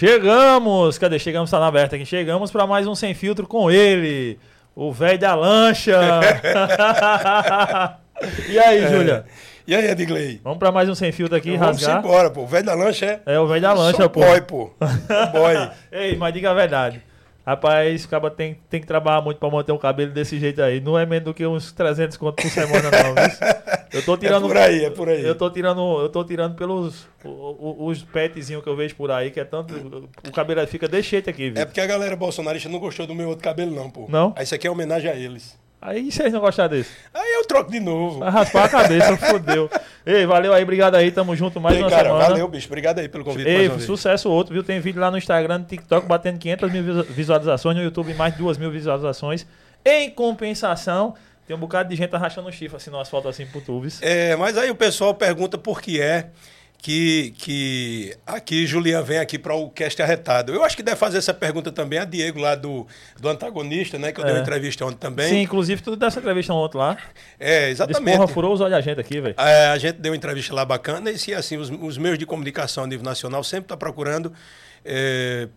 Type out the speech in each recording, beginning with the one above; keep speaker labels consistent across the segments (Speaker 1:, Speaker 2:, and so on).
Speaker 1: Chegamos! Cadê? Chegamos, tá na aberta aqui. Chegamos para mais um Sem Filtro com ele, o velho da lancha. e aí, Júlia?
Speaker 2: E aí, Edgley?
Speaker 1: Vamos para mais um Sem Filtro aqui,
Speaker 2: Vamos
Speaker 1: rasgar.
Speaker 2: embora, pô. O velho da lancha é.
Speaker 1: É o velho da lancha, pô.
Speaker 2: boy, pô. Boy.
Speaker 1: Ei, mas diga a verdade. Rapaz, o cara tem, tem que trabalhar muito pra manter um cabelo desse jeito aí. Não é menos do que uns 300 conto por semana, não. Eu tô tirando.
Speaker 2: É por aí, é por aí.
Speaker 1: Eu tô tirando, eu tô tirando pelos o- o- os petzinhos que eu vejo por aí, que é tanto. O cabelo fica desse jeito aqui, viu?
Speaker 2: É porque a galera bolsonarista não gostou do meu outro cabelo, não, pô.
Speaker 1: Não?
Speaker 2: Isso aqui é homenagem a eles.
Speaker 1: Aí vocês não gostaram desse.
Speaker 2: Aí eu troco de novo.
Speaker 1: Vai raspar a cabeça, fodeu. Ei, valeu aí, obrigado aí, tamo junto mais
Speaker 2: Ei,
Speaker 1: uma
Speaker 2: cara,
Speaker 1: semana.
Speaker 2: valeu, bicho. Obrigado aí pelo convite.
Speaker 1: Ei,
Speaker 2: uma vez.
Speaker 1: sucesso outro, viu? Tem vídeo lá no Instagram, no TikTok, batendo 500 mil visu- visualizações, no YouTube mais 2 mil visualizações. Em compensação, tem um bocado de gente arrastando chifre assim no asfalto assim pro tubes.
Speaker 2: É, mas aí o pessoal pergunta por que é que, que aqui Julian vem aqui para o cast arretado. Eu acho que deve fazer essa pergunta também a Diego lá do, do antagonista, né? Que eu dei
Speaker 1: É.
Speaker 2: uma entrevista ontem também.
Speaker 1: Sim, inclusive tudo dessa entrevista ontem lá.
Speaker 2: É, exatamente.
Speaker 1: porra, furou os olhos da gente aqui, velho.
Speaker 2: É, a gente deu uma entrevista lá bacana e se assim, os, os meios de comunicação a nível nacional sempre estão procurando é,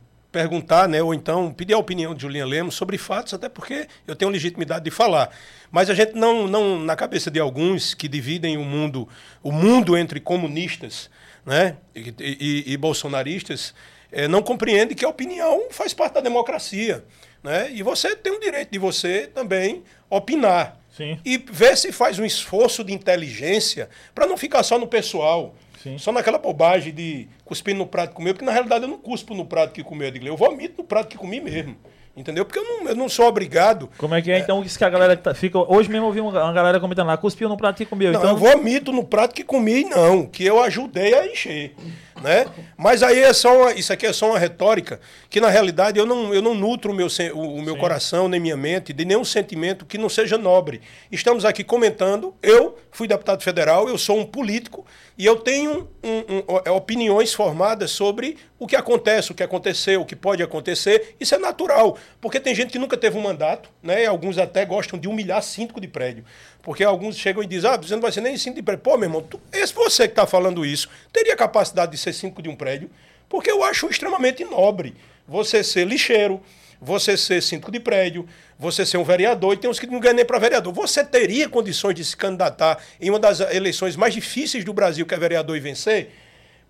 Speaker 2: perguntar, né, ou então pedir a opinião de Julinha Lemos sobre fatos, até porque eu tenho legitimidade de falar. Mas a gente não, não na cabeça de alguns que dividem o mundo, o mundo entre comunistas, né, e, e- e bolsonaristas, é, não compreende que a opinião faz parte da democracia, né? E você tem o direito de você também opinar
Speaker 1: Sim.
Speaker 2: e ver se faz um esforço de inteligência para não ficar só no pessoal.
Speaker 1: Sim.
Speaker 2: Só naquela bobagem de cuspir no prato que comeu, porque na realidade eu não cuspo no prato que comeu, eu vomito no prato que comi mesmo. Entendeu? Porque eu não, eu não sou obrigado.
Speaker 1: Como é que é, então isso que a galera tá- fica. Hoje mesmo eu vi uma, uma galera comentando lá, cuspiu no prato que comeu.
Speaker 2: Não,
Speaker 1: então,
Speaker 2: eu vomito no prato que comi, não, que eu ajudei a encher. Né? Mas aí é só uma- isso aqui é só uma retórica que na realidade eu não, eu não nutro o meu, o, o meu coração nem minha mente de nenhum sentimento que não seja nobre. Estamos aqui comentando, eu fui deputado federal, eu sou um político e eu tenho um- um- o- opiniões formadas sobre o que acontece, o que aconteceu, o que pode acontecer. Isso é natural, porque tem gente que nunca teve um mandato, né? E alguns até gostam de humilhar síndico de prédio. Porque alguns chegam e dizem, ah, você não vai ser nem síndico de prédio. Pô, meu irmão, tu, esse você que está falando isso, teria capacidade de ser síndico de um prédio? Porque eu acho extremamente nobre você ser lixeiro, você ser síndico de prédio, você ser um vereador, e tem uns que não ganham nem para vereador. Você teria condições de se candidatar em uma das eleições mais difíceis do Brasil, que é vereador, e vencer?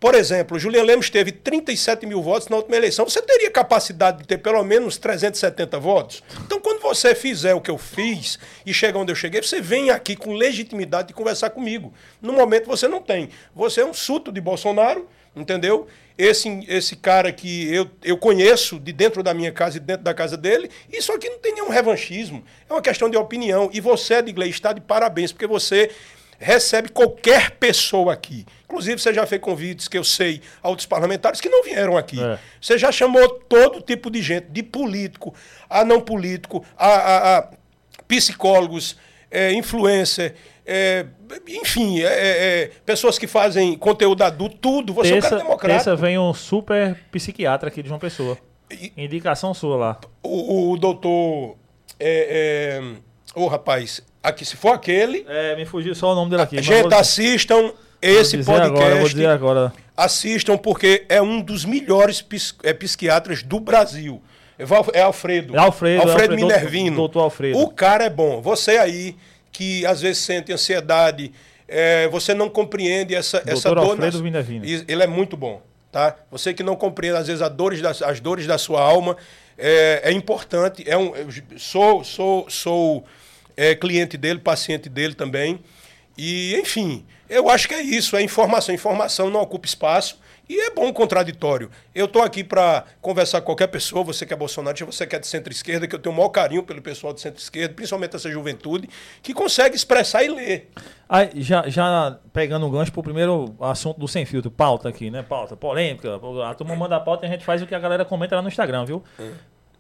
Speaker 2: Por exemplo, Julian Lemos teve 37 mil votos na última eleição. Você teria capacidade de ter pelo menos 370 votos? Então, quando você fizer o que eu fiz e chegar onde eu cheguei, você vem aqui com legitimidade de conversar comigo. No momento você não tem. Você é um suto de Bolsonaro, entendeu? Esse, esse cara que eu, eu conheço de dentro da minha casa e de dentro da casa dele, isso aqui não tem nenhum revanchismo. É uma questão de opinião. E você, Edgley, está de parabéns, porque você recebe qualquer pessoa aqui. Inclusive, você já fez convites, que eu sei, a outros parlamentares que não vieram aqui.
Speaker 1: É.
Speaker 2: Você já chamou todo tipo de gente, de político a não político, a, a- a psicólogos, é, influencer, é, enfim, é, é, pessoas que fazem conteúdo adulto, tudo. Você é um
Speaker 1: terça,
Speaker 2: cara democrático.
Speaker 1: terça vem um super psiquiatra aqui de uma pessoa.
Speaker 2: E-
Speaker 1: Indicação sua lá.
Speaker 2: O, o doutor. É, é, ô, rapaz, aqui, se for aquele,
Speaker 1: É, me fugiu só o nome dele aqui.
Speaker 2: gente,
Speaker 1: vou-
Speaker 2: assistam
Speaker 1: vou
Speaker 2: esse
Speaker 1: dizer
Speaker 2: podcast.
Speaker 1: Agora, vou dizer agora.
Speaker 2: Assistam, porque é um dos melhores é, psiquiatras do Brasil. É Val- É Alfredo.
Speaker 1: É Alfredo,
Speaker 2: Alfredo
Speaker 1: Alfredo,
Speaker 2: Minervino.
Speaker 1: doutor Alfredo.
Speaker 2: O cara é bom. Você aí, que às vezes sente ansiedade, é, você não compreende essa, essa
Speaker 1: Doutor
Speaker 2: dor.
Speaker 1: Alfredo
Speaker 2: nas-
Speaker 1: Minervino.
Speaker 2: Ele é muito bom. Tá? Você que não compreende, às vezes, as dores da, as dores da sua alma, é, é importante. É um, sou sou, sou é, cliente dele, paciente dele também. E, enfim, eu acho que é isso, é informação. Informação não ocupa espaço e é bom contraditório. Eu estou aqui para conversar com qualquer pessoa, você que é bolsonarista, você que é de centro-esquerda, que eu tenho o maior carinho pelo pessoal de centro-esquerda, principalmente essa juventude, que consegue expressar e ler.
Speaker 1: Aí, já, já pegando o gancho pro primeiro assunto do Sem Filtro, pauta aqui, né? Pauta, polêmica. A turma manda a pauta e a gente faz o que a galera comenta lá no Instagram, viu?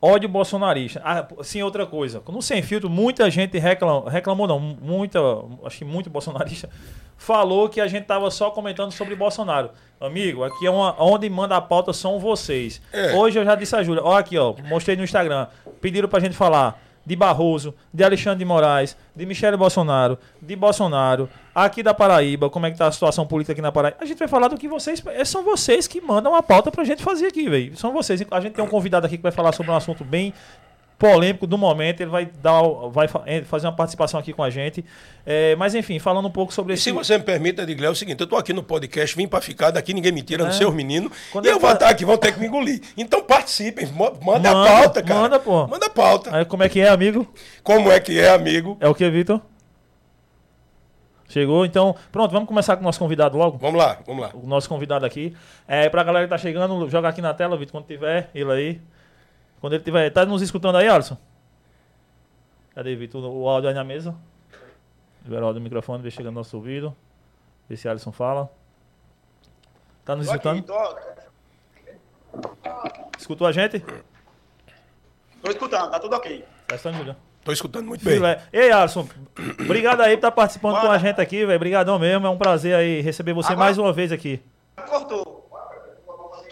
Speaker 1: Ódio bolsonarista. Ah, sim, outra coisa. No Sem Filtro, muita gente reclamou, reclamou não, muita, acho que muito bolsonarista, falou que a gente tava só comentando sobre Bolsonaro. Amigo, aqui é uma, onde manda a pauta são vocês.
Speaker 2: É.
Speaker 1: Hoje eu já disse a Júlia, ó aqui, ó, mostrei no Instagram, pediram pra gente falar de Barroso, de Alexandre de Moraes, de Michele Bolsonaro, de Bolsonaro, aqui da Paraíba, como é que tá a situação política aqui na Paraíba. A gente vai falar do que vocês. é, São vocês que mandam a pauta pra gente fazer aqui, velho. São vocês. A gente tem um convidado aqui que vai falar sobre um assunto bem polêmico do momento. Ele vai dar, vai fa- fazer uma participação aqui com a gente. É, mas enfim, falando um pouco sobre
Speaker 2: E
Speaker 1: esse.
Speaker 2: se você me permite, Edgley, é o seguinte, eu tô aqui no podcast, vim pra ficar, daqui ninguém me tira,
Speaker 1: É.
Speaker 2: não sei os meninos,
Speaker 1: Quando
Speaker 2: e
Speaker 1: eu
Speaker 2: eu vou estar aqui, vão ter que me engolir. Então participem, mo- manda, a
Speaker 1: Manda,
Speaker 2: pauta, cara.
Speaker 1: manda, pô.
Speaker 2: Manda a pauta.
Speaker 1: Aí, como é que é, amigo?
Speaker 2: Como é que é, amigo?
Speaker 1: É o que, Vitor? Chegou, então. Pronto, vamos começar com o nosso convidado logo.
Speaker 2: Vamos lá, vamos lá.
Speaker 1: o nosso convidado aqui. É, pra galera que tá chegando, joga aqui na tela, Vitor, quando tiver ele aí. Quando ele tiver. Tá nos escutando aí, Alisson? Cadê, Vitor? O áudio aí na mesa. Libera o áudio do microfone, vê chegando no nosso ouvido. Vê se Alisson fala. Tá nos
Speaker 3: Tô aqui,
Speaker 1: escutando?
Speaker 3: tô,
Speaker 1: Escutou a gente?
Speaker 3: tô escutando, tá tudo ok.
Speaker 1: Tá escutando, Julião?
Speaker 2: Tô escutando muito bem.
Speaker 1: Filé. Ei, Alisson, obrigado aí por estar participando com a gente aqui, velho. Obrigadão mesmo, é um prazer aí receber você
Speaker 3: Agora-
Speaker 1: mais uma vez aqui.
Speaker 3: Cortou.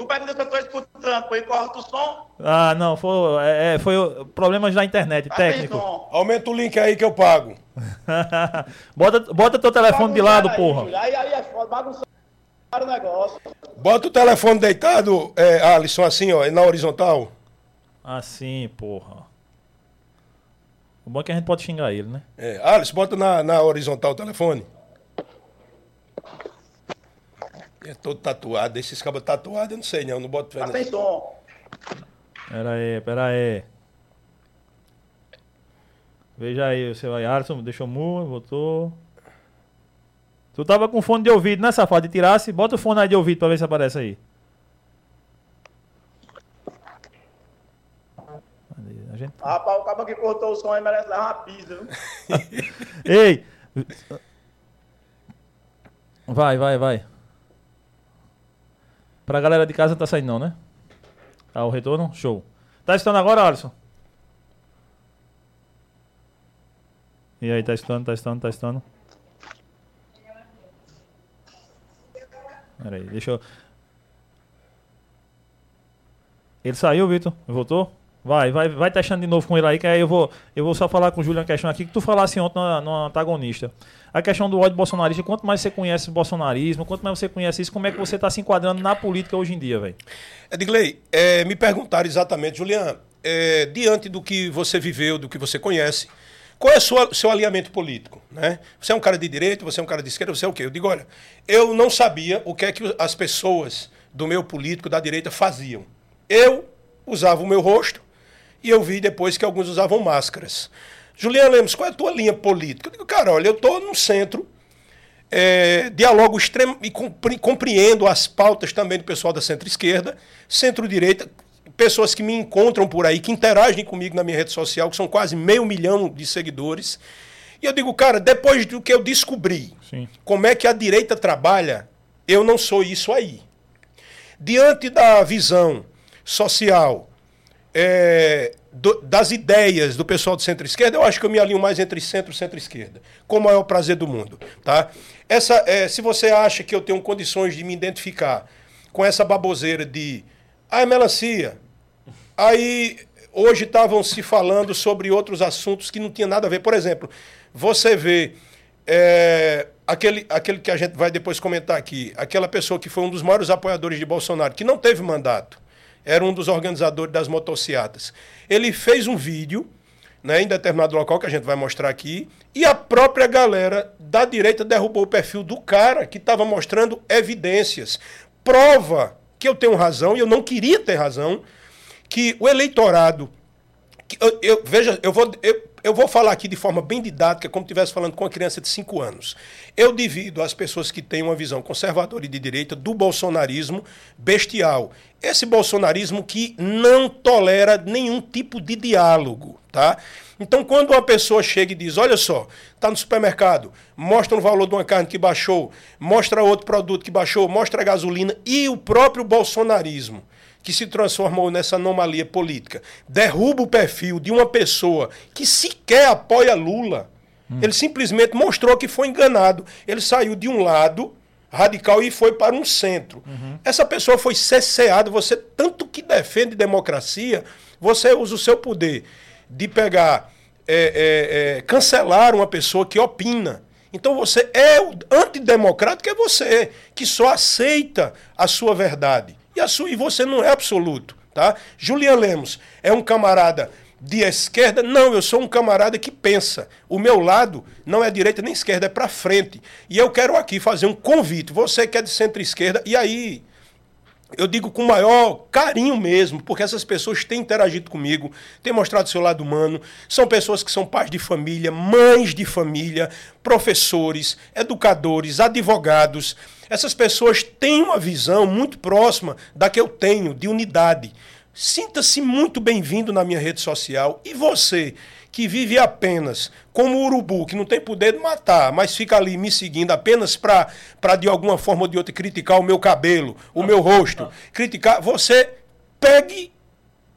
Speaker 3: Tu pergunta se eu tô escutando, foi corta o som?
Speaker 1: Ah, não, foi, é, é, foi o- problemas da internet,
Speaker 3: Tá
Speaker 1: técnico.
Speaker 3: som.
Speaker 2: Aumenta o link aí que eu pago.
Speaker 1: bota, bota teu telefone de lado,
Speaker 3: aí,
Speaker 1: porra.
Speaker 3: Júlio. Aí, aí é foda, bagunçaram o negócio.
Speaker 2: Bota o telefone deitado, é, Alisson, assim, ó, na horizontal.
Speaker 1: Assim, porra. O bom é que a gente pode xingar ele, né?
Speaker 2: É, Alisson, bota na, na horizontal o telefone. É todo tatuado, esses cabos tatuados, eu não sei não, não boto fé
Speaker 3: Tá som.
Speaker 1: Pera aí, pera aí. Veja aí o seu aí. Alisson deixou mu, botou. Tu tava com fone de ouvido, né, safado? E tirasse, bota o fone aí de ouvido pra ver se aparece aí. A gente...
Speaker 3: Rapaz, o cabo que cortou o som aí merece levar uma pizza, viu?
Speaker 1: Ei! Vai, vai, vai. Pra galera de casa tá saindo não, né? Tá o retorno? Show. Tá estando agora, Alisson? E aí, tá estando, tá estando, tá estando. Pera aí, deixa eu... Ele saiu, Vitor? Voltou? Vai, vai, vai testando de novo com ele aí, que aí eu vou, eu vou só falar com o Júlio uma questão aqui que tu falasse ontem no, antagonista. A questão do ódio bolsonarista, quanto mais você conhece o bolsonarismo, quanto mais você conhece isso, como é que você está se enquadrando na política hoje em dia, velho?
Speaker 2: Edgley, é, me perguntaram exatamente, Julian, é, diante do que você viveu, do que você conhece, qual é o seu, seu alinhamento político? Né? Você é um cara de direita, você é um cara de esquerda, você é o quê? Eu digo, olha, eu não sabia o que é que as pessoas do meu político da direita faziam. Eu usava o meu rosto e eu vi depois que alguns usavam máscaras. Julian Lemos, qual é a tua linha política? Eu digo, cara, olha, eu estou no centro, é, dialogo extremo e compre- compreendo as pautas também do pessoal da centro-esquerda, centro-direita, pessoas que me encontram por aí, que interagem comigo na minha rede social, que são quase meio milhão de seguidores. E eu digo, cara, depois do que eu descobri,
Speaker 1: Sim.
Speaker 2: como é que a direita trabalha, eu não sou isso aí. Diante da visão social, é, do- das ideias do pessoal de centro-esquerda, eu acho que eu me alinho mais entre centro e centro-esquerda, com o maior prazer do mundo. Tá? Essa, é, se você acha que eu tenho condições de me identificar com essa baboseira de ah, é melancia, aí hoje estavam se falando sobre outros assuntos que não tinha nada a ver. Por exemplo, você vê é, aquele, aquele que a gente vai depois comentar aqui, aquela pessoa que foi um dos maiores apoiadores de Bolsonaro, que não teve mandato, era um dos organizadores das motocicletas. Ele fez um vídeo né, em determinado local que a gente vai mostrar aqui, e a própria galera da direita derrubou o perfil do cara que estava mostrando evidências. Prova que eu tenho razão, e eu não queria ter razão, que o eleitorado. que eu, eu- veja, eu vou, eu, eu vou falar aqui de forma bem didática, como se estivesse falando com uma criança de 5 anos. Eu divido as pessoas que têm uma visão conservadora e de direita do bolsonarismo bestial. Esse bolsonarismo que não tolera nenhum tipo de diálogo, tá? Então, quando uma pessoa chega e diz, olha só, está no supermercado, mostra o valor de uma carne que baixou, mostra outro produto que baixou, mostra a gasolina e o próprio bolsonarismo que se transformou nessa anomalia política, derruba o perfil de uma pessoa que sequer apoia Lula. Ele simplesmente mostrou que foi enganado. Ele saiu de um lado radical e foi para um centro. Essa pessoa foi cesseada. Você, tanto que defende democracia, você usa o seu poder de pegar é, é, cancelar uma pessoa que opina. Então você é o antidemocrático, é você, que só aceita a sua verdade. E, a sua, e você não é absoluto. Tá? Julian Lemos é um camarada de esquerda? Não, eu sou um camarada que pensa. O meu lado não é direita nem esquerda, é para frente. E eu quero aqui fazer um convite. Você que é de centro-esquerda, e aí eu digo com maior carinho mesmo, porque essas pessoas têm interagido comigo, têm mostrado seu lado humano, são pessoas que são pais de família, mães de família, professores, educadores, advogados. Essas pessoas têm uma visão muito próxima da que eu tenho, de unidade. Sinta-se muito bem-vindo na minha rede social. E você, que vive apenas como urubu, que não tem poder de matar, mas fica ali me seguindo apenas para, de alguma forma ou de outra, criticar o meu cabelo, o meu rosto, criticar, você pegue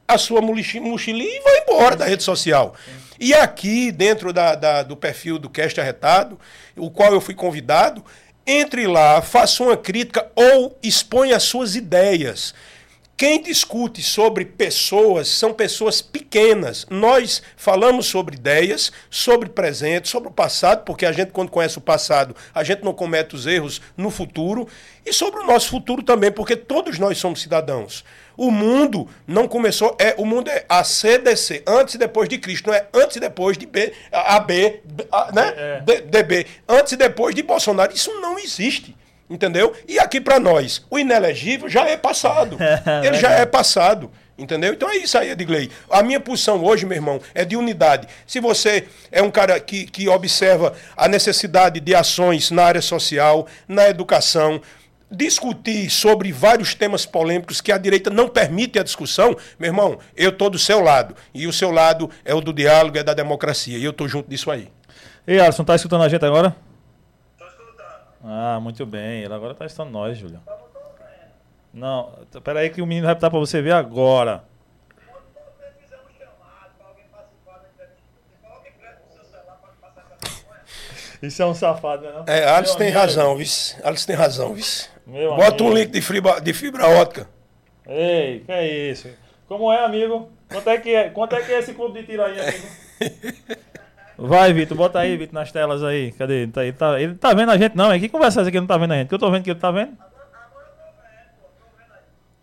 Speaker 2: a sua mochilinha e vai embora da rede social. E aqui, dentro da, da, do perfil do Cast Arretado, o qual eu fui convidado, entre lá, faça uma crítica ou exponha as suas ideias. Quem discute sobre pessoas são pessoas pequenas. Nós falamos sobre ideias, sobre presente, sobre o passado, porque a gente, quando conhece o passado, a gente não comete os erros no futuro, e sobre o nosso futuro também, porque todos nós somos cidadãos. O mundo não começou, é o mundo é a CDC, antes e depois de Cristo, não é antes e depois de B, AB, né? É. DB, antes e depois de Bolsonaro. Isso não existe. Entendeu? E aqui para nós, o inelegível já é passado. Ele já é passado. Entendeu? Então é isso aí, Edgley. A minha posição hoje, meu irmão, é de unidade. Se você é um cara que, que observa a necessidade de ações na área social, na educação, discutir sobre vários temas polêmicos que a direita não permite a discussão, meu irmão, eu estou do seu lado. E o seu lado é o do diálogo, é da democracia. E eu estou junto disso aí.
Speaker 1: E Alisson, tá escutando a gente agora? Ah, muito bem. Ele agora tá estando nós, Júlio. Não, espera aí que o menino vai botar para você ver agora. Isso é um safado, né?
Speaker 2: É, Alice tem razão, vice. Alice tem razão, vice. Meu Bota amigo. um link de fibra, de fibra ótica.
Speaker 1: Ei, que é isso? Como é, amigo? Quanto é que é, quanto é, que é esse clube de tiro aí, amigo? Vai, Vitor, bota aí, Vitor, nas telas aí. Cadê? Ele tá, ele tá, ele tá vendo a gente, não? É que conversa essa que não tá vendo a gente? Que eu tô vendo que ele tá vendo?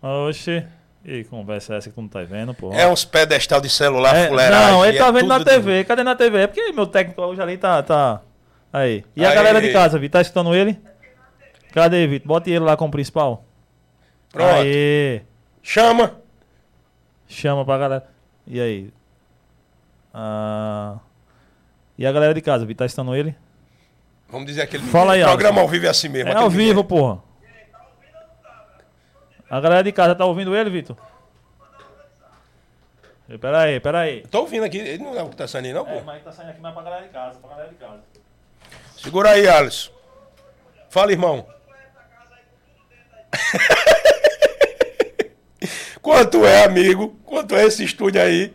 Speaker 1: Oxi. E conversa essa que tu não tá vendo, pô.
Speaker 2: É uns pedestal de celular é,
Speaker 1: Não, ele tá é vendo na TV. De... Cadê na TV? É porque meu técnico hoje ali tá. tá... Aí. E a galera de casa, Vitor? Tá escutando ele? Cadê, Vitor? Bota ele lá como principal.
Speaker 2: Pronto. Aí. Chama.
Speaker 1: Chama pra galera. E aí? Ah. E a galera de casa, Vitor, tá estando ele?
Speaker 2: Vamos dizer aquele
Speaker 1: Fala aí,
Speaker 2: programa ao vivo é assim mesmo.
Speaker 1: É ao vivo, porra. A galera de casa tá ouvindo ele, Vitor? Pera aí, pera aí.
Speaker 2: Tô ouvindo aqui, ele não é o que tá saindo aí, não,
Speaker 1: pô? É, mas tá saindo aqui mais pra galera de casa, pra galera de casa.
Speaker 2: Segura aí, Alisson. Fala, irmão. Quanto é, amigo? Quanto é esse estúdio aí?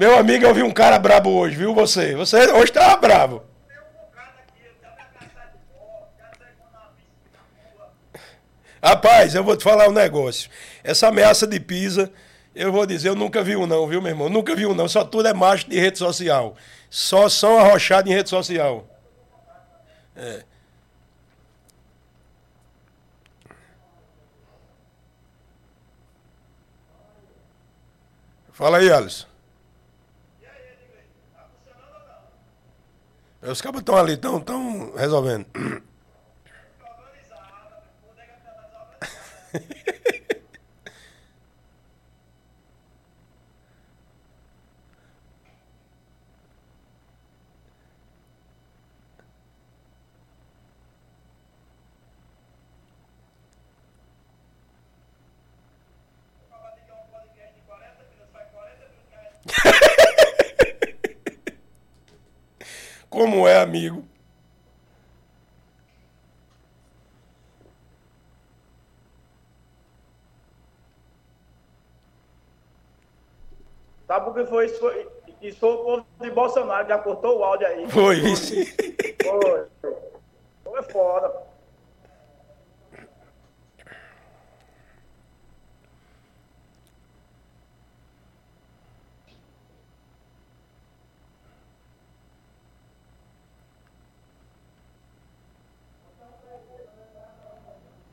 Speaker 2: Meu amigo, eu vi um cara brabo hoje, viu você? Você hoje tava bravo. Rapaz, eu vou te falar um negócio. Essa ameaça de Pisa, eu vou dizer, eu nunca vi um não, viu, meu irmão? Nunca vi um não. Só tudo é macho de rede social. Só são arrochados em rede social. É. Fala aí, Alisson. Os cabos estão ali, estão tão resolvendo. Como é, amigo?
Speaker 3: Sabe o que foi isso? Foi, isso foi o povo de Bolsonaro, já cortou o áudio aí.
Speaker 2: Foi isso.
Speaker 3: Foi. Foi foda.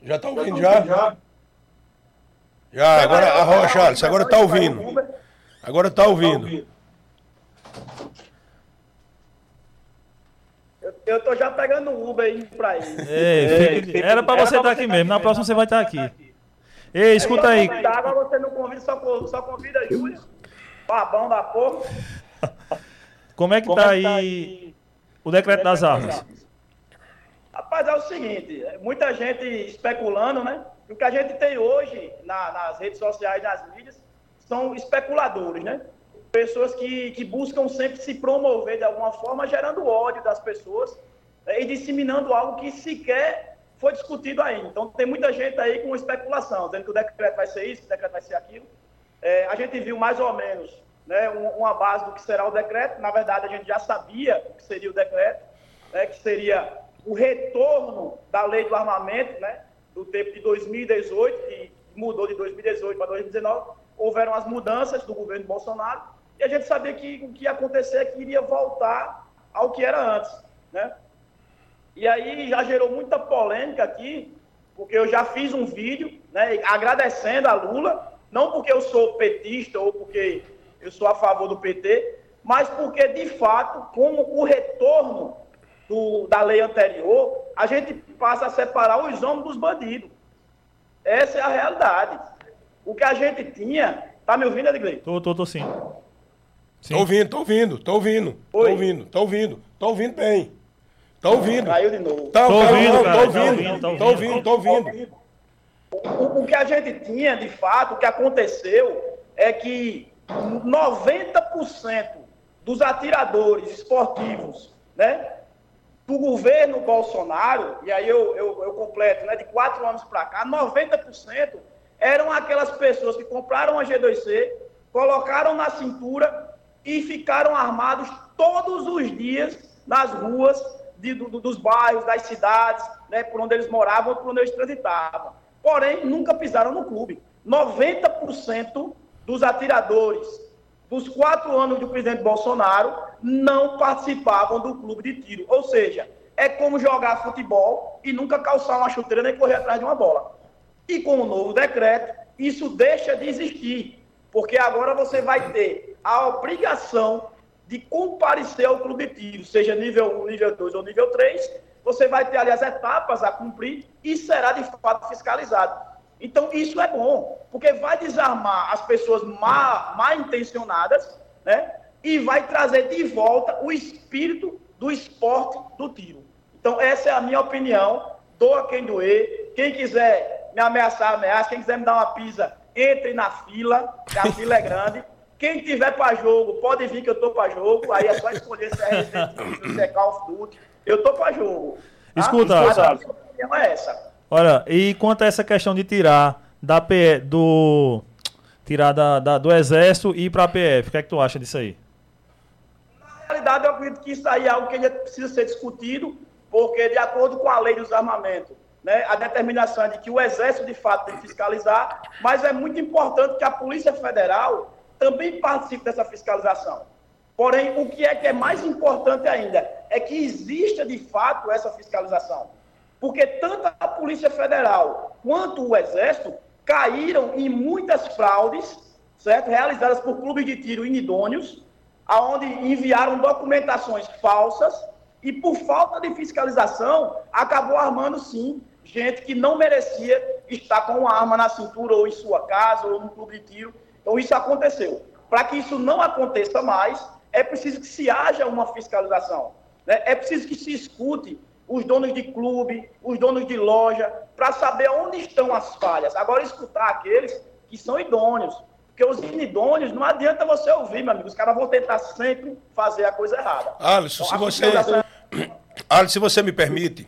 Speaker 2: Já tá ouvindo já? Já. Já, agora, arrocha, Charles, agora tá ouvindo. Agora tá ouvindo.
Speaker 3: Eu tô já pegando o Uber aí pra aí.
Speaker 1: Ei, fica... Era pra você estar tá aqui mesmo. Na próxima você vai estar tá aqui. Ei, escuta aí.
Speaker 3: Agora você não convida, só, só convida a Júlia. Babão da porra.
Speaker 1: Como é que Como tá, é que tá aí o decreto das armas?
Speaker 3: Rapaz, é o seguinte, muita gente especulando, né? O que a gente tem hoje na, nas redes sociais, nas mídias, são especuladores, né? pessoas que, que buscam sempre se promover de alguma forma, gerando ódio das pessoas né, e disseminando algo que sequer foi discutido ainda. Então, tem muita gente aí com especulação, dizendo que o decreto vai ser isso, que o decreto vai ser aquilo. É, a gente viu mais ou menos né, uma base do que será o decreto. Na verdade, a gente já sabia o que seria o decreto, né, que seria o retorno da lei do armamento, né, do tempo de 2018, que mudou de 2018 para 2019. Houveram as mudanças do governo Bolsonaro e a gente sabia que o que ia acontecer é que iria voltar ao que era antes, né? E aí já gerou muita polêmica aqui, porque eu já fiz um vídeo, né, agradecendo a Lula, não porque eu sou petista ou porque eu sou a favor do PT, mas porque, de fato, com o retorno do, da lei anterior, a gente passa a separar os homens dos bandidos. Essa é a realidade. O que a gente tinha. Tá me ouvindo, Edgley?
Speaker 1: Tô, tô, tô sim.
Speaker 2: Sim. Tô ouvindo, tô ouvindo, tô ouvindo. Tô ouvindo, tô ouvindo, tô ouvindo bem. Tô ouvindo.
Speaker 3: Caiu de novo.
Speaker 2: Tá, tô, ouvindo, cara, tô ouvindo, tô ouvindo, tô ouvindo.
Speaker 3: O, o que a gente tinha, de fato, o que aconteceu é que 90% dos atiradores esportivos, né, do governo Bolsonaro, e aí eu, eu, eu completo, né, de quatro anos para cá, 90% eram aquelas pessoas que compraram a G2C, colocaram na cintura e ficaram armados todos os dias nas ruas de, do, dos bairros, das cidades, né, por onde eles moravam, por onde eles transitavam. Porém, nunca pisaram no clube. 90% dos atiradores dos quatro anos do presidente Bolsonaro não participavam do clube de tiro. Ou seja, é como jogar futebol e nunca calçar uma chuteira nem correr atrás de uma bola. E com o novo decreto, isso deixa de existir, porque agora você vai ter a obrigação de comparecer ao clube de tiro, seja nível 1, nível 2 ou nível 3, você vai ter ali as etapas a cumprir e será de fato fiscalizado. Então, isso é bom, porque vai desarmar as pessoas mal, mal intencionadas, né? E vai trazer de volta o espírito do esporte do tiro. Então, essa é a minha opinião. Doa quem doer. Quem quiser me ameaçar, ameaça. Quem quiser me dar uma pisa, entre na fila, que a fila é grande. Quem tiver para jogo, pode vir que eu tô para jogo. Aí é só escolher se é Resident se é Call of Duty. Eu tô para jogo.
Speaker 1: Tá? Escuta,
Speaker 3: a é essa.
Speaker 1: Olha, e quanto a essa questão de tirar da do tirar da, da, do exército e ir para a PF, o que é que tu acha disso aí?
Speaker 3: Realidade, eu acredito que isso aí é algo que ainda precisa ser discutido, porque de acordo com a lei dos armamentos, né, a determinação é de que o exército de fato tem que fiscalizar, mas é muito importante que a Polícia Federal também participe dessa fiscalização. Porém, o que é que é mais importante ainda é que exista de fato essa fiscalização. Porque tanto a Polícia Federal quanto o Exército caíram em muitas fraudes, certo? Realizadas por clubes de tiro inidôneos, aonde enviaram documentações falsas e por falta de fiscalização acabou armando sim gente que não merecia estar com uma arma na cintura ou em sua casa ou no clube de tiro então, isso aconteceu. Para que isso não aconteça mais, é preciso que se haja uma fiscalização. Né? É preciso que se escute os donos de clube, os donos de loja, para saber onde estão as falhas. Agora, escutar aqueles que são idôneos. Porque os inidôneos, não adianta você ouvir, meu amigo. Os caras vão tentar sempre fazer a coisa errada.
Speaker 2: Alisson, então, se você. Alisson, se você me permite,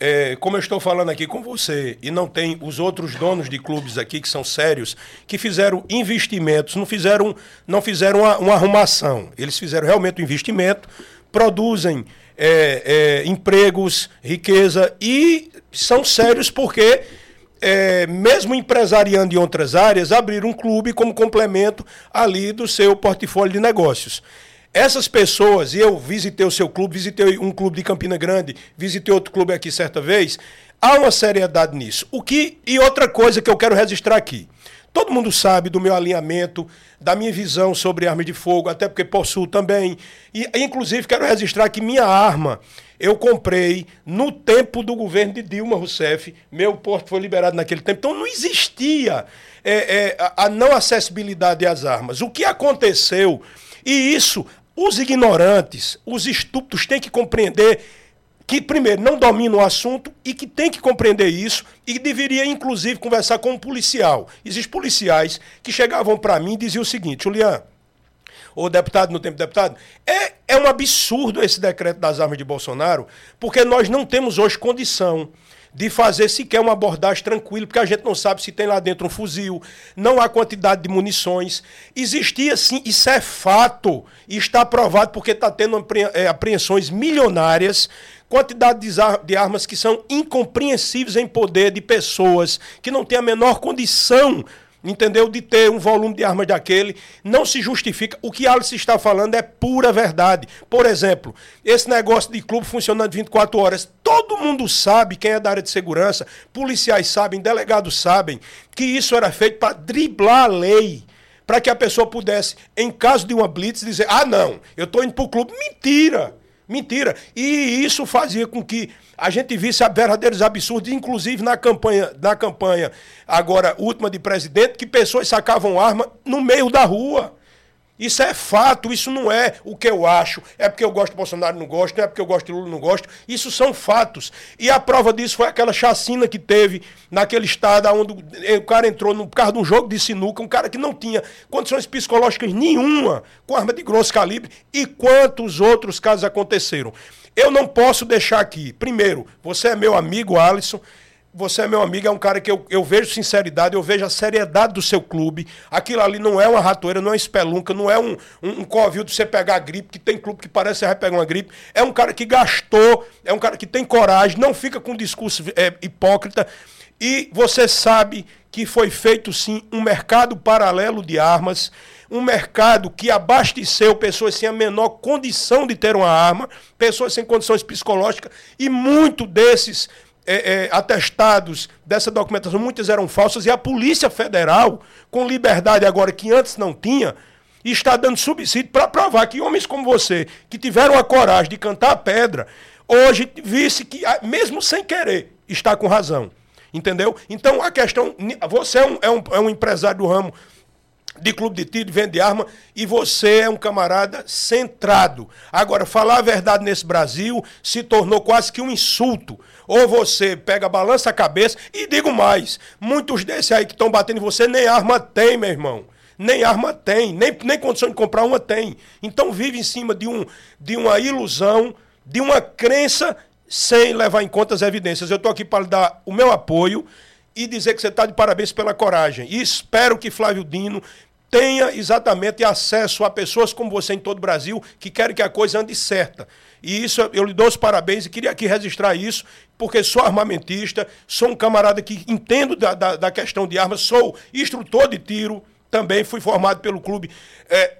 Speaker 2: é, como eu estou falando aqui com você, e não tem os outros donos de clubes aqui que são sérios, que fizeram investimentos, não fizeram, não fizeram uma, uma arrumação. Eles fizeram realmente um investimento, produzem é, é, empregos, riqueza e são sérios porque, é, mesmo empresariando em outras áreas, abriram um clube como complemento ali do seu portfólio de negócios. Essas pessoas, e eu visitei o seu clube, visitei um clube de Campina Grande, visitei outro clube aqui certa vez, há uma seriedade nisso. O que e outra coisa que eu quero registrar aqui. Todo mundo sabe do meu alinhamento, da minha visão sobre armas de fogo, até porque possuo também. E, inclusive, quero registrar que minha arma eu comprei no tempo do governo de Dilma Rousseff. Meu porto foi liberado naquele tempo. Então não existia é, é, a não acessibilidade às armas. O que aconteceu, e isso os ignorantes, os estúpidos têm que compreender que, primeiro, não domina o assunto e que tem que compreender isso e deveria, inclusive, conversar com um policial. Existem policiais que chegavam para mim e diziam o seguinte, Julian, o deputado no tempo deputado, é, é um absurdo esse decreto das armas de Bolsonaro, porque nós não temos hoje condição de fazer sequer uma abordagem tranquila, porque a gente não sabe se tem lá dentro um fuzil, não há quantidade de munições. Existia sim, isso é fato, e está provado porque está tendo é, apreensões milionárias quantidade de armas que são incompreensíveis em poder de pessoas que não têm a menor condição entendeu? De ter um volume de armas daquele, não se justifica. O que Alice está falando é pura verdade. Por exemplo, esse negócio de clube funcionando 24 horas, todo mundo sabe, quem é da área de segurança, policiais sabem, delegados sabem, que isso era feito para driblar a lei. Para que a pessoa pudesse, em caso de uma blitz, dizer: ah, não, eu estou indo para o clube. Mentira! Mentira. E isso fazia com que a gente visse verdadeiros absurdos, inclusive na campanha, na campanha agora última de presidente, que pessoas sacavam arma no meio da rua. Isso é fato, isso não é o que eu acho. É porque eu gosto de Bolsonaro não gosto, não é porque eu gosto de Lula não gosto. Isso são fatos. E a prova disso foi aquela chacina que teve naquele estado onde o cara entrou no carro de um jogo de sinuca, um cara que não tinha condições psicológicas nenhuma, com arma de grosso calibre, e quantos outros casos aconteceram. Eu não posso deixar aqui. Primeiro, você é meu amigo, Alisson. Você é meu amigo, é um cara que eu, eu vejo sinceridade, eu vejo a seriedade do seu clube. Aquilo ali não é uma ratoeira, não é espelunca, não é um, um, um covil de você pegar gripe, que tem clube que parece que vai pegar uma gripe. É um cara que gastou, é um cara que tem coragem, não fica com discurso é, hipócrita. E você sabe que foi feito sim um mercado paralelo de armas, um mercado que abasteceu pessoas sem a menor condição de ter uma arma, pessoas sem condições psicológicas, e muito desses é, é, atestados dessa documentação, muitas eram falsas, e a Polícia Federal, com liberdade agora que antes não tinha, está dando subsídio para provar que homens como você, que tiveram a coragem de cantar a pedra, hoje visse que, ah, mesmo sem querer, está com razão. Entendeu? Então a questão. Você é um, é um, é um empresário do ramo de clube de tiro, vende arma, e você é um camarada centrado. Agora, falar a verdade nesse Brasil se tornou quase que um insulto. Ou você pega, balança a cabeça, e digo mais, muitos desses aí que estão batendo em você nem arma tem, meu irmão. Nem arma tem, nem, nem condição de comprar uma tem. Então vive em cima de, um, de uma ilusão, de uma crença, sem levar em conta as evidências. Eu estou aqui para dar o meu apoio e dizer que você está de parabéns pela coragem. E espero que Flávio Dino tenha exatamente acesso a pessoas como você em todo o Brasil que querem que a coisa ande certa. E isso eu lhe dou os parabéns e queria aqui registrar isso, porque sou armamentista, sou um camarada que entendo da, da, da questão de armas, sou instrutor de tiro, também fui formado pelo clube é,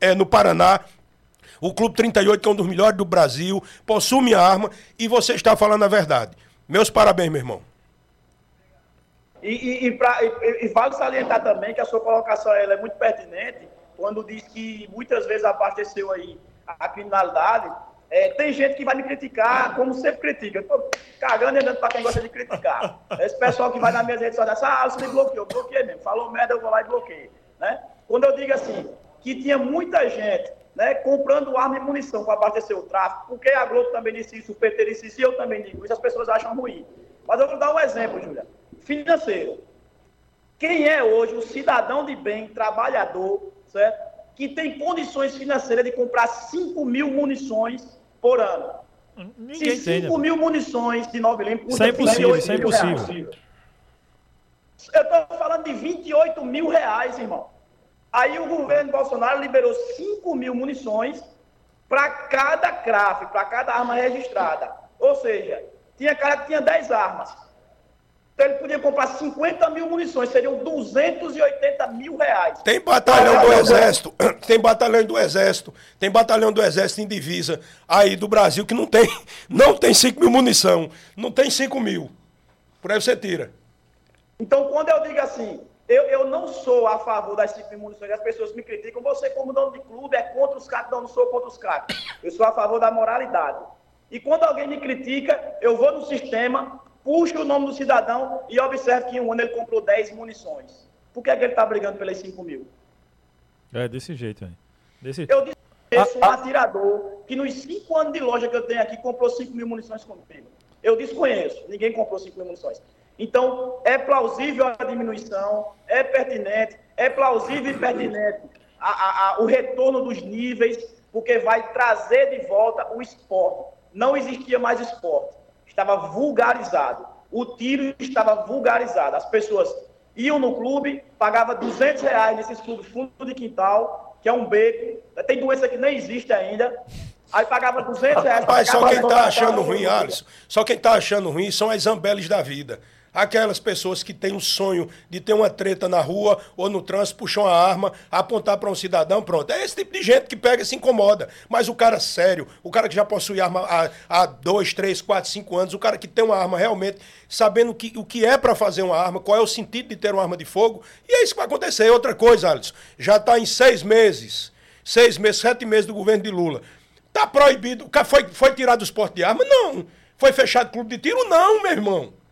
Speaker 2: é, no Paraná. O Clube 38, que é um dos melhores do Brasil, possui minha arma e você está falando a verdade. Meus parabéns, meu irmão.
Speaker 3: E, e, e, pra, e, vale salientar também que a sua colocação ela é muito pertinente quando diz que muitas vezes abasteceu aí a criminalidade. É, tem gente que vai me criticar, como sempre critica. Tô cagando e andando para quem gosta de criticar. Esse pessoal que vai nas minhas redes sociais, ah, você me bloqueou, bloqueei mesmo. Falou merda, eu vou lá e bloqueei. Né? Quando eu digo assim, que tinha muita gente né, comprando arma e munição para abastecer o tráfico, porque a Globo também disse isso, o PT disse isso, e eu também digo isso, as pessoas acham ruim. Mas eu vou dar um exemplo, Júlia financeiro. Quem é hoje o cidadão de bem, trabalhador, certo? Que tem condições financeiras de comprar 5 mil munições por ano.
Speaker 1: Ninguém
Speaker 3: Se 5 mil munições de 9
Speaker 1: mm Isso é impossível, isso é impossível.
Speaker 3: Eu estou falando de 28 mil reais, irmão. Aí o governo Bolsonaro liberou 5 mil munições para cada CRAF, para cada arma registrada. Ou seja, tinha cara que tinha 10 armas. Então ele podia comprar 50 mil munições, seriam 280 mil reais.
Speaker 2: Tem batalhão do Exército, tem batalhão do Exército, tem batalhão do Exército em divisa aí do Brasil que não tem, não tem 5 mil munição, não tem 5 mil. Por aí você tira.
Speaker 3: Então, quando eu digo assim, eu, eu não sou a favor das 5 mil munições, as pessoas me criticam, você como dono de clube é contra os caras, não, não sou contra os caras. Eu sou a favor da moralidade. E quando alguém me critica, eu vou no sistema, puxa o nome do cidadão e observe que em um ano ele comprou 10 munições. Por que, é que ele está brigando pelas 5 mil?
Speaker 1: É desse jeito aí. Desse...
Speaker 3: Eu desconheço um atirador que nos 5 anos de loja que eu tenho aqui comprou 5 mil munições comigo. Eu desconheço, ninguém comprou 5 mil munições. Então, é plausível a diminuição, é pertinente, é plausível e pertinente a, a, a, o retorno dos níveis, porque vai trazer de volta o esporte. Não existia mais esporte estava vulgarizado. O tiro estava vulgarizado. As pessoas iam no clube, pagavam 200 reais nesses clubes fundo de quintal, que é um beco. Tem doença que nem existe ainda. Aí pagava 200 reais.
Speaker 2: Rapaz, só quem está achando ruim, Alisson, só quem está achando ruim são as zambeles da vida. Aquelas pessoas que têm o sonho de ter uma treta na rua ou no trânsito, puxam a arma, apontar para um cidadão, pronto. É esse tipo de gente que pega e se incomoda. Mas o cara sério, o cara que já possui arma há, há dois, três, quatro, cinco anos, o cara que tem uma arma realmente, sabendo que, o que é para fazer uma arma, qual é o sentido de ter uma arma de fogo, e é isso que vai acontecer. Outra coisa, Alisson, já está em seis meses, seis meses, sete meses do governo de Lula. Está proibido. Foi, foi tirado do esporte de arma? Não. Foi fechado clube de tiro? Não, meu irmão.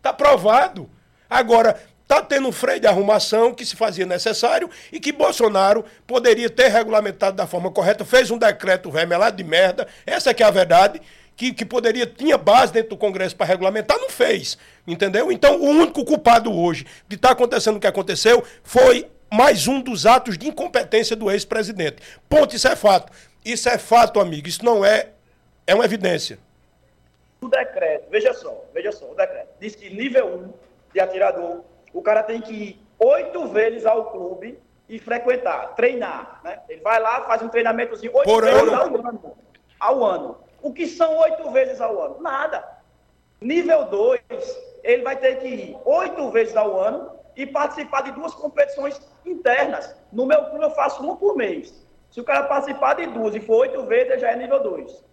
Speaker 2: Está provado. Agora, está tendo um freio de arrumação que se fazia necessário e que Bolsonaro poderia ter regulamentado da forma correta, fez um decreto remelado de merda, essa que é a verdade, que, que poderia, tinha base dentro do Congresso para regulamentar, não fez, entendeu? Então, o único culpado hoje de estar tá acontecendo o que aconteceu foi mais um dos atos de incompetência do ex-presidente. Ponto, isso é fato. Isso é fato, amigo, isso não é, é uma evidência.
Speaker 3: O decreto, veja só, veja só, o decreto diz que nível 1 de atirador, o cara tem que ir oito vezes ao clube e frequentar, treinar, né? Ele vai lá, faz um treinamentozinho oito
Speaker 2: Por
Speaker 3: vezes
Speaker 2: ano.
Speaker 3: ao ano. Ao ano. O que são oito vezes ao ano? Nada. Nível 2, ele vai ter que ir oito vezes ao ano e participar de duas competições internas. No meu clube eu faço uma por mês. Se o cara participar de duas e for oito vezes, já é nível 2.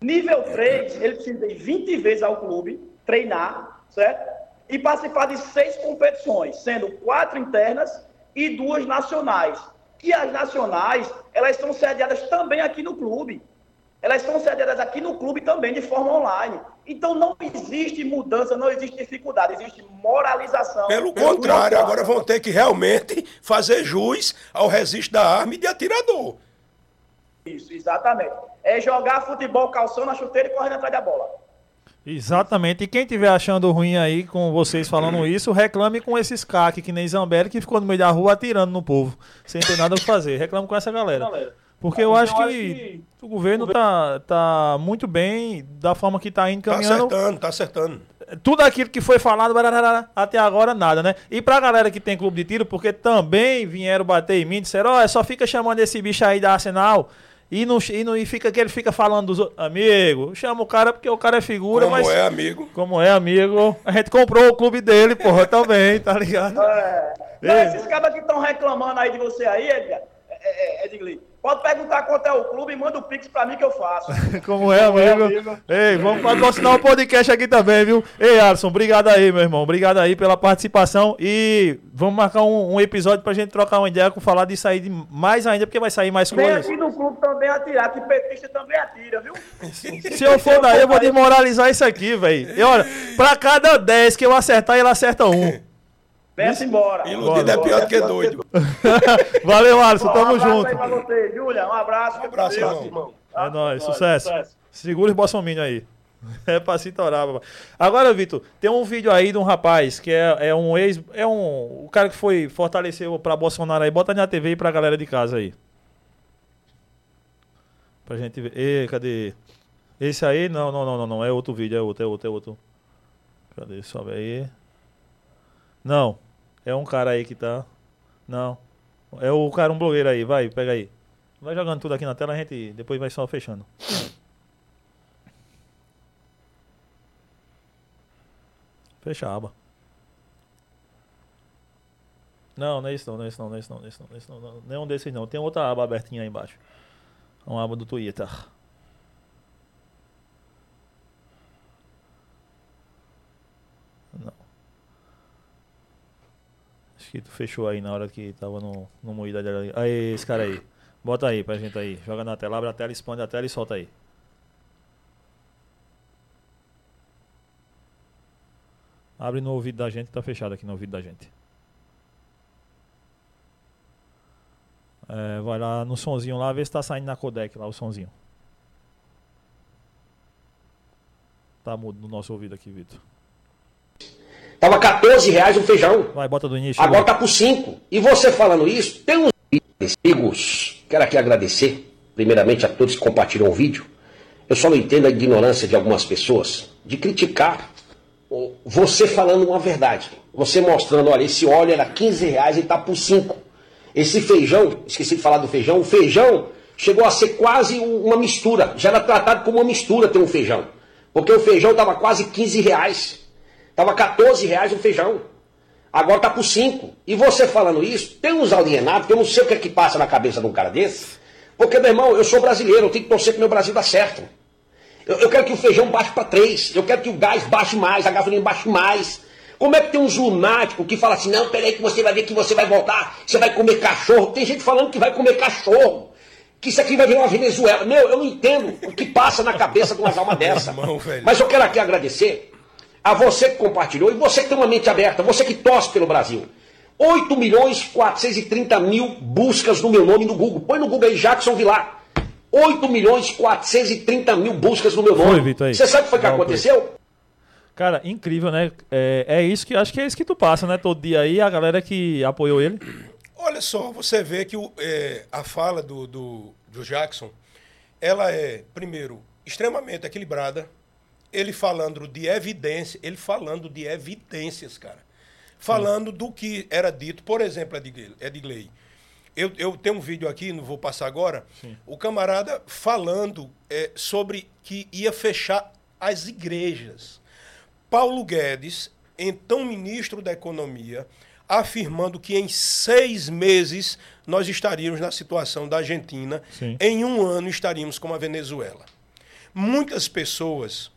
Speaker 3: Nível 3, ele precisa ir 20 vezes ao clube, treinar, certo? E participar de seis competições, sendo quatro internas e duas nacionais. E as nacionais, elas são sediadas também aqui no clube. Elas são sediadas aqui no clube também de forma online. Então não existe mudança, não existe dificuldade, existe moralização.
Speaker 2: Pelo contrário, agora vão ter que realmente fazer jus ao registro da arma e de atirador.
Speaker 3: Isso, exatamente. É jogar futebol calçando a chuteira e correndo atrás da bola.
Speaker 1: Exatamente. E quem estiver achando ruim aí com vocês falando isso, reclame com esses caques que nem Zambelli que ficou no meio da rua atirando no povo, sem ter nada a fazer. Reclame com essa galera. Porque eu acho que o governo tá, tá muito bem da forma que tá indo
Speaker 2: Tá
Speaker 1: caminhando.
Speaker 2: acertando, tá acertando.
Speaker 1: Tudo aquilo que foi falado, até agora nada, né? E pra galera que tem clube de tiro, porque também vieram bater em mim, disseram, ó, só fica chamando esse bicho aí da Arsenal e não, e não e fica que ele fica falando dos outros. Amigo, chama o cara porque o cara é figura,
Speaker 2: Como
Speaker 1: mas.
Speaker 2: é, amigo?
Speaker 1: Como é, amigo? A gente comprou o clube dele, porra, também, tá ligado?
Speaker 3: É. Não, esses caras que estão reclamando aí de você aí, Edgar, é, é, Edgley, pode perguntar quanto é o clube e manda o Pix pra mim que eu faço.
Speaker 1: Como é, amigo? Ei, vamos patrocinar o podcast aqui também, viu? Ei, Alisson, obrigado aí, meu irmão. Obrigado aí pela participação. E vamos marcar um, um episódio pra gente trocar uma ideia com falar disso aí de mais ainda, porque vai sair mais
Speaker 3: Vem
Speaker 1: coisas.
Speaker 3: aqui no clube também atirar, que petista também atira, viu?
Speaker 1: Se eu for daí, eu vou desmoralizar isso aqui, velho. E olha, pra cada 10 que eu acertar, ele acerta um.
Speaker 3: Venha-se embora.
Speaker 2: Iludido é pior do que doido.
Speaker 1: Valeu, Alisson.
Speaker 3: Um
Speaker 1: Tamo
Speaker 3: abraço
Speaker 1: junto.
Speaker 3: aí pra você, Júlia. Um abraço.
Speaker 2: Um abraço,
Speaker 3: Deus,
Speaker 2: irmão.
Speaker 1: É nóis, sucesso. Segura os bolsominions aí. É pra se torar. Agora, Vitor, tem um vídeo aí de um rapaz que é, é um ex. É um. O cara que foi fortaleceu pra Bolsonaro aí. Bota na TV aí pra galera de casa aí. Pra gente ver. Ê, cadê? Esse aí? Não, não, não, não, não. É outro vídeo, é outro, é outro, é outro. Cadê? Sobe aí. Não. É um cara aí que tá. Não. É o cara, um blogueiro aí. Vai, pega aí. Vai jogando tudo aqui na tela, a gente depois vai só fechando. Fecha a aba. Não, não é isso não, não é isso não, não é isso não, não é isso não. É é Nenhum desses não. Tem outra aba abertinha aí embaixo. É uma aba do Twitter. Que tu fechou aí na hora que tava no, no moída dela. Aí, esse cara aí. Bota aí pra gente aí. Joga na tela, abre a tela, expande a tela e solta aí. Abre no ouvido da gente, tá fechado aqui no ouvido da gente. É, vai lá no sonzinho lá, vê se tá saindo na codec lá o sonzinho. Tá mudo no nosso ouvido aqui, Vitor.
Speaker 4: Tava 14 reais o feijão.
Speaker 1: Vai, bota do início.
Speaker 4: Agora tá por 5. E você falando isso, tem uns amigos. Quero aqui agradecer, primeiramente, a todos que compartilham o vídeo. Eu só não entendo a ignorância de algumas pessoas de criticar você falando uma verdade. Você mostrando, olha, esse óleo era 15 reais e tá por 5. Esse feijão, esqueci de falar do feijão, o feijão chegou a ser quase uma mistura. Já era tratado como uma mistura ter um feijão. Porque o feijão estava quase 15 reais. Estava 14 reais o feijão. Agora está por 5. E você falando isso, tem uns alienados, que eu não sei o que é que passa na cabeça de um cara desse. Porque, meu irmão, eu sou brasileiro, eu tenho que torcer que meu Brasil dá certo. Eu, eu quero que o feijão baixe para 3. Eu quero que o gás baixe mais, a gasolina baixe mais. Como é que tem uns lunáticos que fala assim, não, peraí que você vai ver que você vai voltar, você vai comer cachorro. Tem gente falando que vai comer cachorro. Que isso aqui vai virar uma Venezuela. Meu, eu não entendo o que passa na cabeça de uma alma dessa. Mas eu quero aqui agradecer a você que compartilhou e você que tem uma mente aberta, você que torce pelo Brasil. 8 milhões 430 mil buscas no meu nome no Google. Põe no Google aí, Jackson Vilar. 8 milhões 430 mil buscas no meu nome. Foi, Vitor, aí. Você sabe o que foi que aconteceu?
Speaker 1: Cara, incrível, né? É, é isso que acho que é isso que tu passa, né? Todo dia aí, a galera que apoiou ele.
Speaker 2: Olha só, você vê que o, é, a fala do, do, do Jackson, ela é, primeiro, extremamente equilibrada. Ele falando de evidência, ele falando de evidências, cara. Falando Sim. do que era dito, por exemplo, Edgley. Eu, eu tenho um vídeo aqui, não vou passar agora. Sim. O camarada falando é, sobre que ia fechar as igrejas. Paulo Guedes, então ministro da Economia, afirmando que em seis meses nós estaríamos na situação da Argentina, Sim. em um ano estaríamos como a Venezuela. Muitas pessoas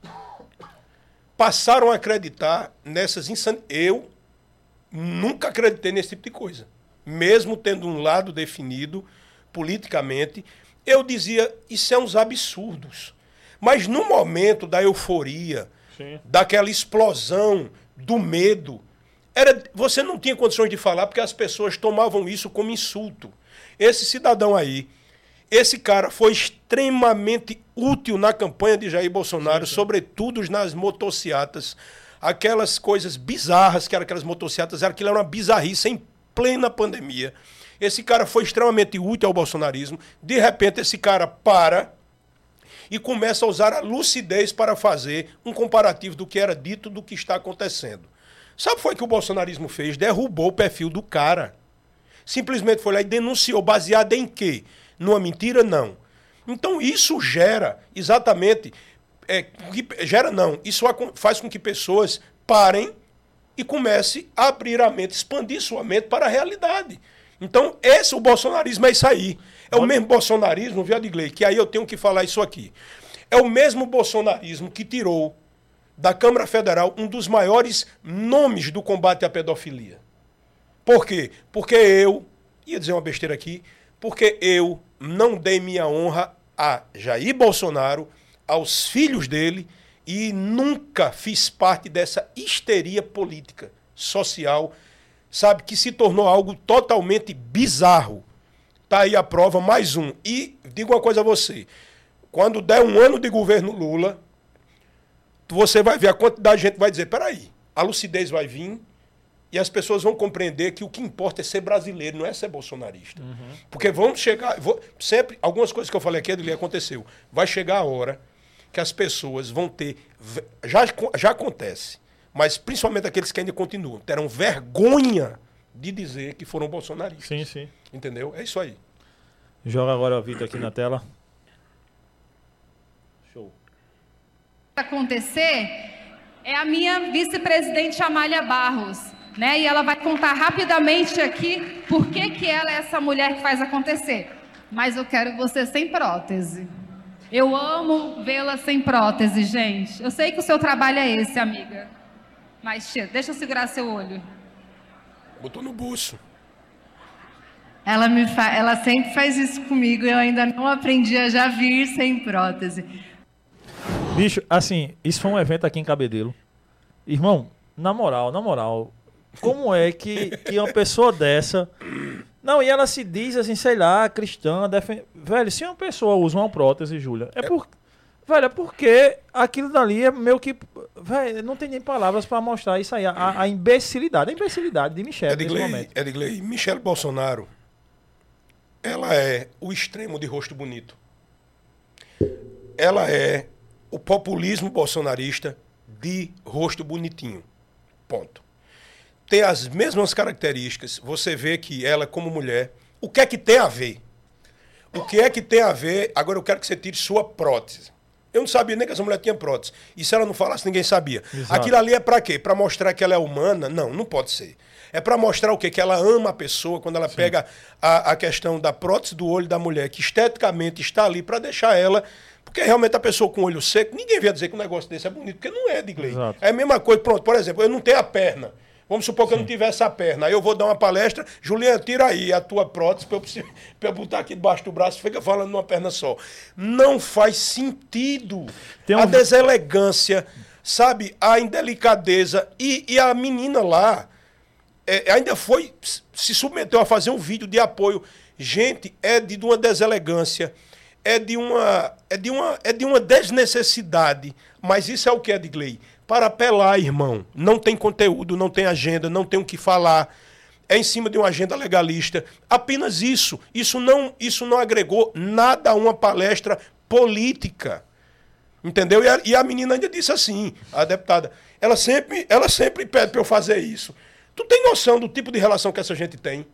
Speaker 2: passaram a acreditar nessas insanidades. Eu nunca acreditei nesse tipo de coisa. Mesmo tendo um lado definido politicamente, eu dizia, isso é uns absurdos. Mas no momento da euforia, Sim. daquela explosão do medo. Era, você não tinha condições de falar porque as pessoas tomavam isso como insulto. Esse cidadão aí, esse cara foi extremamente útil na campanha de Jair Bolsonaro, sim, sim. sobretudo nas motocicletas, aquelas coisas bizarras que eram aquelas motocicletas, aquilo era uma bizarrice em plena pandemia. Esse cara foi extremamente útil ao bolsonarismo. De repente, esse cara para e começa a usar a lucidez para fazer um comparativo do que era dito do que está acontecendo. Sabe foi que o bolsonarismo fez? Derrubou o perfil do cara. Simplesmente foi lá e denunciou, baseado em quê? Numa mentira? Não. Então isso gera exatamente. É, gera não. Isso faz com que pessoas parem e comecem a abrir a mente, expandir sua mente para a realidade. Então, esse o bolsonarismo é isso aí. É o mesmo bolsonarismo, viu, Adigley? Que aí eu tenho que falar isso aqui. É o mesmo bolsonarismo que tirou da Câmara Federal um dos maiores nomes do combate à pedofilia. Por quê? Porque eu, ia dizer uma besteira aqui, porque eu não dei minha honra a Jair Bolsonaro, aos filhos dele e nunca fiz parte dessa histeria política, social, sabe, que se tornou algo totalmente bizarro Está aí a prova, mais um. E digo uma coisa a você: quando der um ano de governo Lula, você vai ver a quantidade de gente vai dizer: peraí, a lucidez vai vir e as pessoas vão compreender que o que importa é ser brasileiro, não é ser bolsonarista. Uhum. Porque vamos chegar. Vou, sempre, algumas coisas que eu falei aqui, ele aconteceu. Vai chegar a hora que as pessoas vão ter. Já, já acontece, mas principalmente aqueles que ainda continuam, terão vergonha de dizer que foram bolsonaristas.
Speaker 1: Sim, sim.
Speaker 2: Entendeu? É isso aí.
Speaker 1: Joga agora o vídeo aqui na tela.
Speaker 5: Show. Acontecer é a minha vice-presidente Amália Barros. Né? E ela vai contar rapidamente aqui por que, que ela é essa mulher que faz acontecer. Mas eu quero você sem prótese. Eu amo vê-la sem prótese, gente. Eu sei que o seu trabalho é esse, amiga. Mas tia, deixa eu segurar seu olho.
Speaker 2: Botou no bolso.
Speaker 6: Ela, me fa... ela sempre faz isso comigo. Eu ainda não aprendi a já vir sem prótese.
Speaker 1: Bicho, assim, isso foi um evento aqui em Cabedelo. Irmão, na moral, na moral, como é que, que uma pessoa dessa. Não, e ela se diz assim, sei lá, cristã. Velho, se uma pessoa usa uma prótese, Júlia, é por. Velho, é porque aquilo dali é meio que. Velho, não tem nem palavras pra mostrar isso aí. A, a imbecilidade, a imbecilidade de Michelle nesse
Speaker 2: Edgley,
Speaker 1: momento.
Speaker 2: Edgley, Michelle Bolsonaro, ela é o extremo de rosto bonito. Ela é o populismo bolsonarista de rosto bonitinho. Ponto. Tem as mesmas características. Você vê que ela, como mulher, o que é que tem a ver? O que é que tem a ver? Agora eu quero que você tire sua prótese. Eu não sabia nem que essa mulher tinha prótese. E se ela não falasse, ninguém sabia.
Speaker 1: Exato.
Speaker 2: Aquilo ali é pra quê? Pra mostrar que ela é humana? Não, não pode ser. É pra mostrar o quê? Que ela ama a pessoa quando ela pega a, a questão da prótese do olho da mulher, que esteticamente está ali pra deixar ela. Porque realmente a pessoa com o olho seco, ninguém vai dizer que um negócio desse é bonito, porque não é, Digley.
Speaker 1: Exato.
Speaker 2: É a mesma coisa. Pronto, por exemplo, eu não tenho a perna. Vamos supor que eu não tivesse a perna. Aí eu vou dar uma palestra, Juliana, tira aí a tua prótese pra eu, pra eu botar aqui debaixo do braço, fica falando numa perna só. Não faz sentido.
Speaker 1: Um-
Speaker 2: A deselegância, sabe? A indelicadeza. E, e a menina lá é, ainda foi, se submeteu a fazer um vídeo de apoio. Gente, é de, de uma deselegância, é de uma, é de uma, é de uma desnecessidade. Mas isso é o que, Edgley? Para apelar, irmão. Não tem conteúdo, não tem agenda, não tem o que falar. É em cima de uma agenda legalista. Apenas isso. Isso não, isso não agregou nada a uma palestra política. Entendeu? E a, e a menina ainda disse assim, a deputada, ela sempre, ela sempre pede para eu fazer isso. Tu tem noção do tipo de relação que essa gente tem?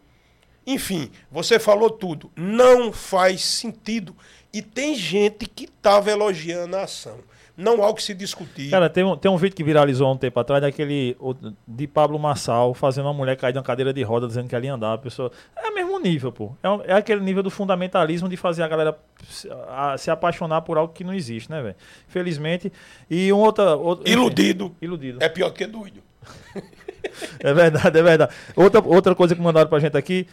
Speaker 2: Enfim, você falou tudo. Não faz sentido. E tem gente que estava elogiando a ação. Não há o que se discutir.
Speaker 1: Cara, tem um, tem um vídeo que viralizou há um tempo atrás, daquele de Pablo Massal fazendo uma mulher cair de uma cadeira de roda dizendo que ela ia andar. A pessoa. É o mesmo nível, pô. É, um- é aquele nível do fundamentalismo de fazer a galera se, a- se apaixonar por algo que não existe, né, velho? Felizmente. E um outra. outro- enfim,
Speaker 2: Iludido.
Speaker 1: Iludido.
Speaker 2: É pior do que doido.
Speaker 1: É verdade, é verdade. Outra, outra coisa que mandaram pra gente aqui.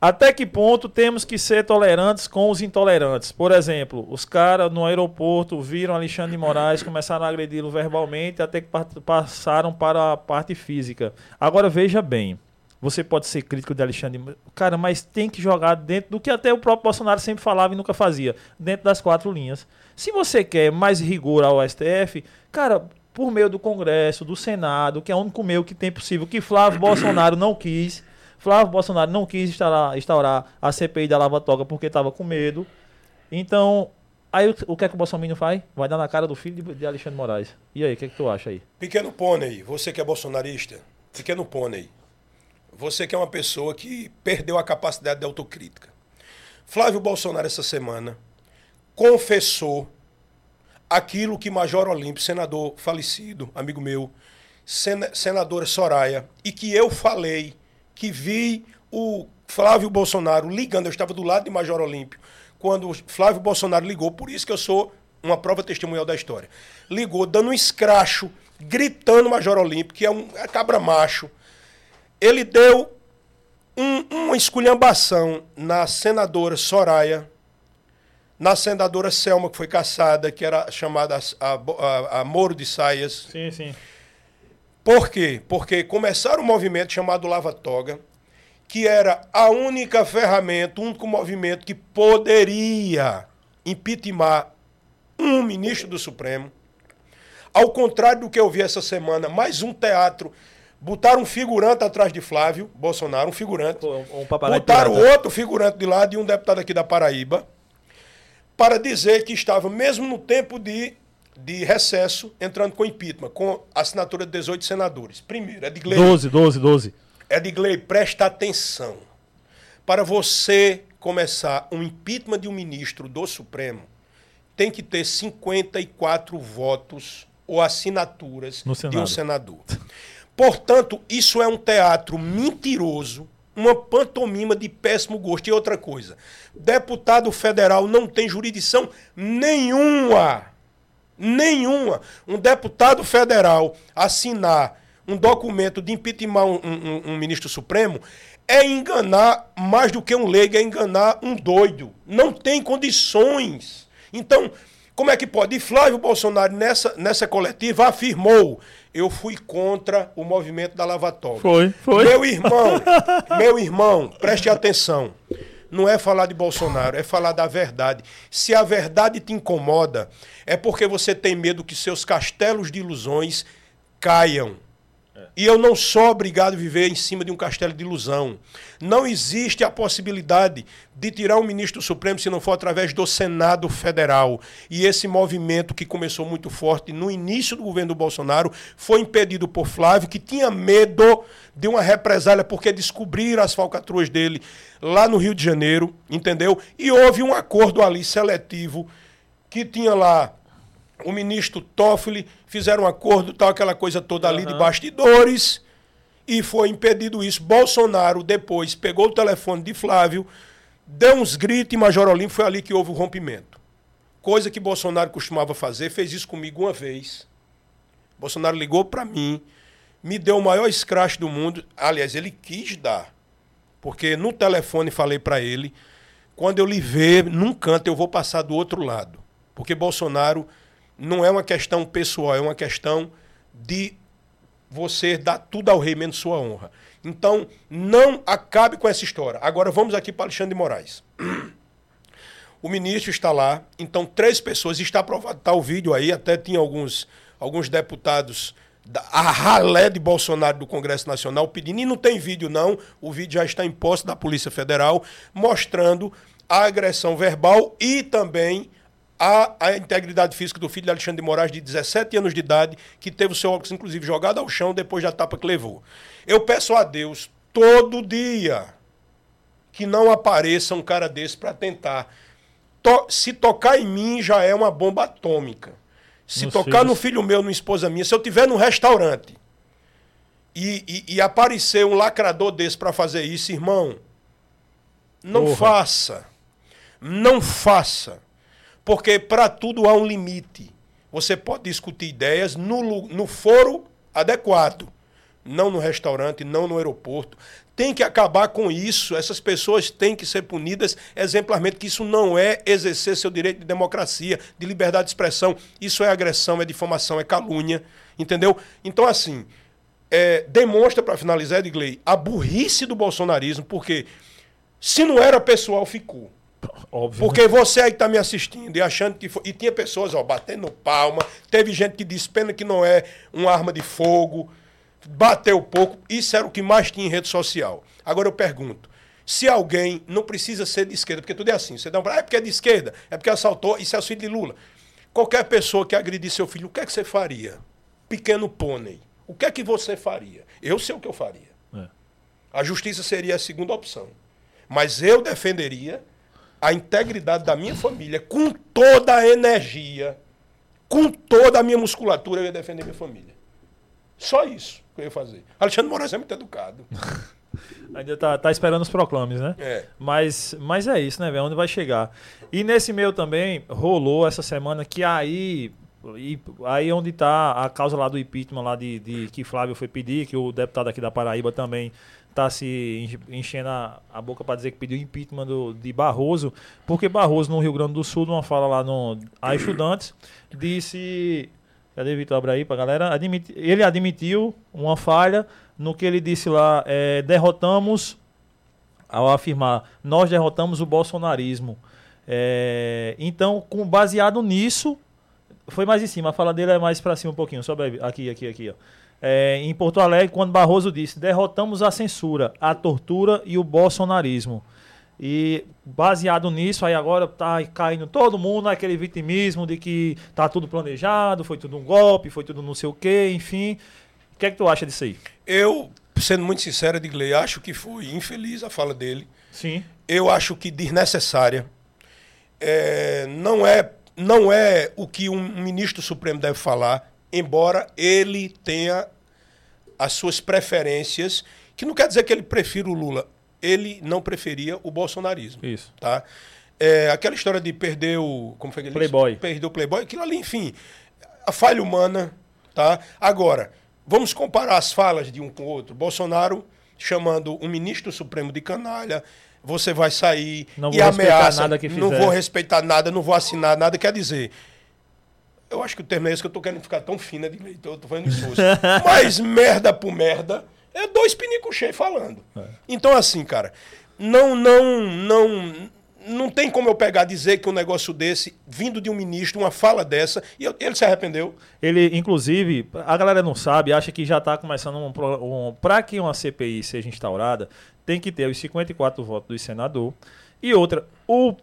Speaker 1: Até que ponto temos que ser tolerantes com os intolerantes? Por exemplo, os caras no aeroporto viram Alexandre de Moraes, começaram a agredi-lo verbalmente, até que pa- passaram para a parte física. Agora veja bem, você pode ser crítico de Alexandre, de cara, mas tem que jogar dentro do que até o próprio Bolsonaro sempre falava e nunca fazia, dentro das quatro linhas. Se você quer mais rigor ao STF, cara, por meio do Congresso, do Senado, que é o único meio que tem possível, que Flávio Bolsonaro não quis. Flávio Bolsonaro não quis instaurar, instaurar a CPI da Lava Toga porque estava com medo. Então, aí o, o que é que o Bolsonaro faz? Vai dar na cara do filho de, de Alexandre Moraes. E aí, o que, é que tu acha aí?
Speaker 2: Pequeno pônei, você que é bolsonarista, pequeno pônei, você que é uma pessoa que perdeu a capacidade de autocrítica. Flávio Bolsonaro, essa semana, confessou aquilo que Major Olímpio, senador falecido, amigo meu, sena- senadora Soraya, e que eu falei que vi o Flávio Bolsonaro ligando, eu estava do lado de Major Olímpio, quando o Flávio Bolsonaro ligou, por isso que eu sou uma prova testemunhal da história. Ligou dando um escracho, gritando Major Olímpio, que é um é cabra macho. Ele deu um- uma esculhambação na senadora Soraya, na senadora Selma, que foi caçada, que era chamada a, a, a Moro de Saias.
Speaker 1: Sim, sim.
Speaker 2: Por quê? Porque começaram um movimento chamado Lava Toga, que era a única ferramenta, o único movimento que poderia impeachmentar um ministro do Supremo. Ao contrário do que eu vi essa semana, mais um teatro. Botaram um figurante atrás de Flávio Bolsonaro, um figurante.
Speaker 1: Um papagaio
Speaker 2: Botaram outro figurante de lado e um deputado aqui da Paraíba para dizer que estava, mesmo no tempo de, de recesso, entrando com impeachment, com assinatura de 18 senadores. Primeiro, Edgley,
Speaker 1: 12, 12, 12.
Speaker 2: Edgley, presta atenção. Para você começar um impeachment de um ministro do Supremo, tem que ter 54 votos ou assinaturas de um senador. Portanto, isso é um teatro mentiroso, uma pantomima de péssimo gosto. E outra coisa, deputado federal não tem jurisdição nenhuma. Nenhuma. Um deputado federal assinar um documento de impeachment um, um, um ministro supremo é enganar mais do que um leigo, é enganar um doido. Não tem condições. Então, como é que pode? E Flávio Bolsonaro, nessa, nessa coletiva, afirmou: eu fui contra o movimento da lavatória.
Speaker 1: Foi, foi.
Speaker 2: Meu irmão, meu irmão, preste atenção. Não é falar de Bolsonaro, é falar da verdade. Se a verdade te incomoda, é porque você tem medo que seus castelos de ilusões caiam. E eu não sou obrigado a viver em cima de um castelo de ilusão. Não existe a possibilidade de tirar um ministro supremo se não for através do Senado Federal. E esse movimento que começou muito forte no início do governo do Bolsonaro foi impedido por Flávio, que tinha medo de uma represália porque descobriram as falcatruas dele lá no Rio de Janeiro, entendeu? E houve um acordo ali seletivo que tinha lá o ministro Toffoli, fizeram um acordo, tal, aquela coisa toda ali de bastidores, e foi impedido isso. Bolsonaro depois pegou o telefone de Flávio, deu uns gritos e Major Olímpio foi ali que houve o rompimento. Coisa que Bolsonaro costumava fazer, fez isso comigo uma vez. Bolsonaro ligou para mim, me deu o maior escrache do mundo. Aliás, ele quis dar. Porque no telefone falei para ele, quando eu lhe ver num canto, eu vou passar do outro lado. Porque Bolsonaro não é uma questão pessoal, é uma questão de você dar tudo ao rei menos sua honra. Então, não acabe com essa história. Agora vamos aqui para Alexandre de Moraes. O ministro está lá, então três pessoas, está aprovado, está o vídeo aí, até tinha alguns, alguns deputados da a ralé de Bolsonaro do Congresso Nacional pedindo, e não tem vídeo não, o vídeo já está em posse da Polícia Federal, mostrando a agressão verbal e também a, a integridade física do filho de Alexandre de Moraes, de 17 anos de idade, que teve o seu óculos, inclusive, jogado ao chão depois da tapa que levou. Eu peço a Deus, todo dia, que não apareça um cara desse para tentar. To se tocar em mim, já é uma bomba atômica. Se Meus tocar filhos... no filho meu, numa esposa minha, se eu tiver num restaurante e, e, e aparecer um lacrador desse para fazer isso, irmão, não Porra. faça. Não faça. Porque para tudo há um limite. Você pode discutir ideias no, no foro adequado, não no restaurante, não no aeroporto. Tem que acabar com isso. Essas pessoas têm que ser punidas exemplarmente, que isso não é exercer seu direito de democracia, de liberdade de expressão. Isso é agressão, é difamação, é calúnia. Entendeu? Então, assim, é, demonstra, para finalizar, Edgley, a burrice do bolsonarismo, porque se não era pessoal, ficou. Óbvio. Porque você aí que está me assistindo e achando que. Foi, e tinha pessoas, ó, batendo palma. Teve gente que disse pena que não é uma arma de fogo. Bateu pouco. Isso era o que mais tinha em rede social. Agora eu pergunto. Se alguém não precisa ser de esquerda, porque tudo é assim. Você dá um. Ah, é porque é de esquerda, é porque assaltou, isso é o filho de Lula. Qualquer pessoa que agredir seu filho, o que é que você faria? Pequeno pônei. O que é que você faria? Eu sei o que eu faria. É. A justiça seria a segunda opção. Mas eu defenderia a integridade da minha família com toda a energia, com toda a minha musculatura, eu ia defender minha família. Só isso que eu ia fazer. Alexandre Moraes é muito educado.
Speaker 1: Ainda tá, tá esperando os proclames, né?
Speaker 2: É.
Speaker 1: Mas, mas é isso, né, velho? Onde vai chegar? E nesse meio também rolou essa semana que aí. E, aí onde tá a causa lá do impeachment lá de, de que Flávio foi pedir, que o deputado aqui da Paraíba também tá se enchendo a, a boca para dizer que pediu impeachment do, de Barroso, porque Barroso, no Rio Grande do Sul, numa fala lá no, a estudantes, disse. Cadê Vitor Abra aí pra galera? Ele admitiu uma falha no que ele disse lá: é, derrotamos, ao afirmar, nós derrotamos o bolsonarismo. É, então, com, baseado nisso, foi mais em cima. A fala dele é mais para cima um pouquinho. Sobe aqui, aqui, aqui. Ó é, em Porto Alegre, quando Barroso disse: derrotamos a censura, a tortura e o bolsonarismo. E baseado nisso, aí agora tá caindo todo mundo naquele vitimismo de que tá tudo planejado, foi tudo um golpe, foi tudo não sei o quê, enfim. O que é que tu acha disso aí?
Speaker 2: Eu, sendo muito sincero, Edgley, acho que foi infeliz a fala dele.
Speaker 1: Sim.
Speaker 2: Eu acho que desnecessária. É, não, é, não é o que um ministro supremo deve falar embora ele tenha as suas preferências, que não quer dizer que ele prefira o Lula. Ele não preferia o bolsonarismo.
Speaker 1: Isso.
Speaker 2: Tá? É, aquela história de perder o. Como foi que ele
Speaker 1: Playboy.
Speaker 2: disse? Perder o Playboy, aquilo ali, enfim. A falha humana. Tá? Agora, vamos comparar as falas de um com o outro. Bolsonaro chamando um ministro supremo de canalha. Você vai sair
Speaker 1: Não
Speaker 2: e
Speaker 1: vou respeitar
Speaker 2: ameaça.
Speaker 1: nada que
Speaker 2: não vou respeitar nada, não vou assinar nada. Quer dizer, eu acho que o termo é esse que eu tô querendo ficar tão fina de leitor, eu tô fazendo esforço. Mas merda por merda, é dois pinicos cheios falando. Então, assim, cara, não, não, não. Não tem como eu pegar dizer que um negócio desse, vindo de um ministro, uma fala dessa, e eu- ele se arrependeu.
Speaker 1: Ele, inclusive, a galera não sabe, acha que já está começando um, um. Para que uma CPI seja instaurada, tem que ter os 54 votos do senador. E outra, o,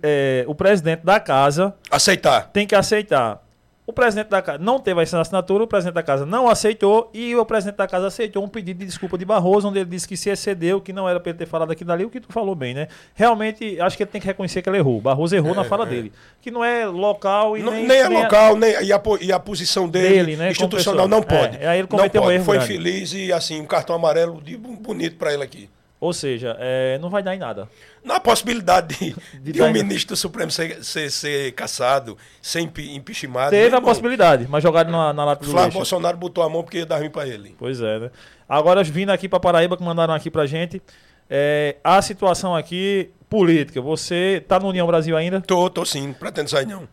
Speaker 1: é, o presidente da casa
Speaker 2: Aceitar.
Speaker 1: tem que aceitar. O presidente da casa não teve essa assinatura, o presidente da casa não aceitou e o presidente da casa aceitou um pedido de desculpa de Barroso, onde ele disse que se excedeu, que não era para ele ter falado aquilo dali, o que tu falou bem, né? Realmente, acho que ele tem que reconhecer que ele errou. Barroso errou na fala dele. Que não é local e
Speaker 2: Não-
Speaker 1: nem,
Speaker 2: nem, é
Speaker 1: nem
Speaker 2: local, nem, e, a, e a posição dele,
Speaker 1: Dele, né,
Speaker 2: institucional não pode.
Speaker 1: É, aí ele
Speaker 2: não
Speaker 1: cometeu um
Speaker 2: pode.
Speaker 1: erro
Speaker 2: Foi
Speaker 1: grande.
Speaker 2: infeliz e, assim, um cartão amarelo de, bonito para ele aqui.
Speaker 1: Ou seja, é, não vai dar em nada.
Speaker 2: Na possibilidade de,
Speaker 1: De
Speaker 2: de um ministro do Supremo ser, ser, ser caçado, ser impi- impeachmentado.
Speaker 1: Teve a
Speaker 2: irmão,
Speaker 1: possibilidade, mas jogaram na, na lata do
Speaker 2: Flávio
Speaker 1: lixo.
Speaker 2: Bolsonaro botou a mão porque ia dar ruim para ele.
Speaker 1: Pois é, né? Agora, vindo aqui para Paraíba, que mandaram aqui pra gente, é, a situação aqui política. Você tá no União Brasil ainda?
Speaker 2: Tô, tô sim, não pretendo sair não.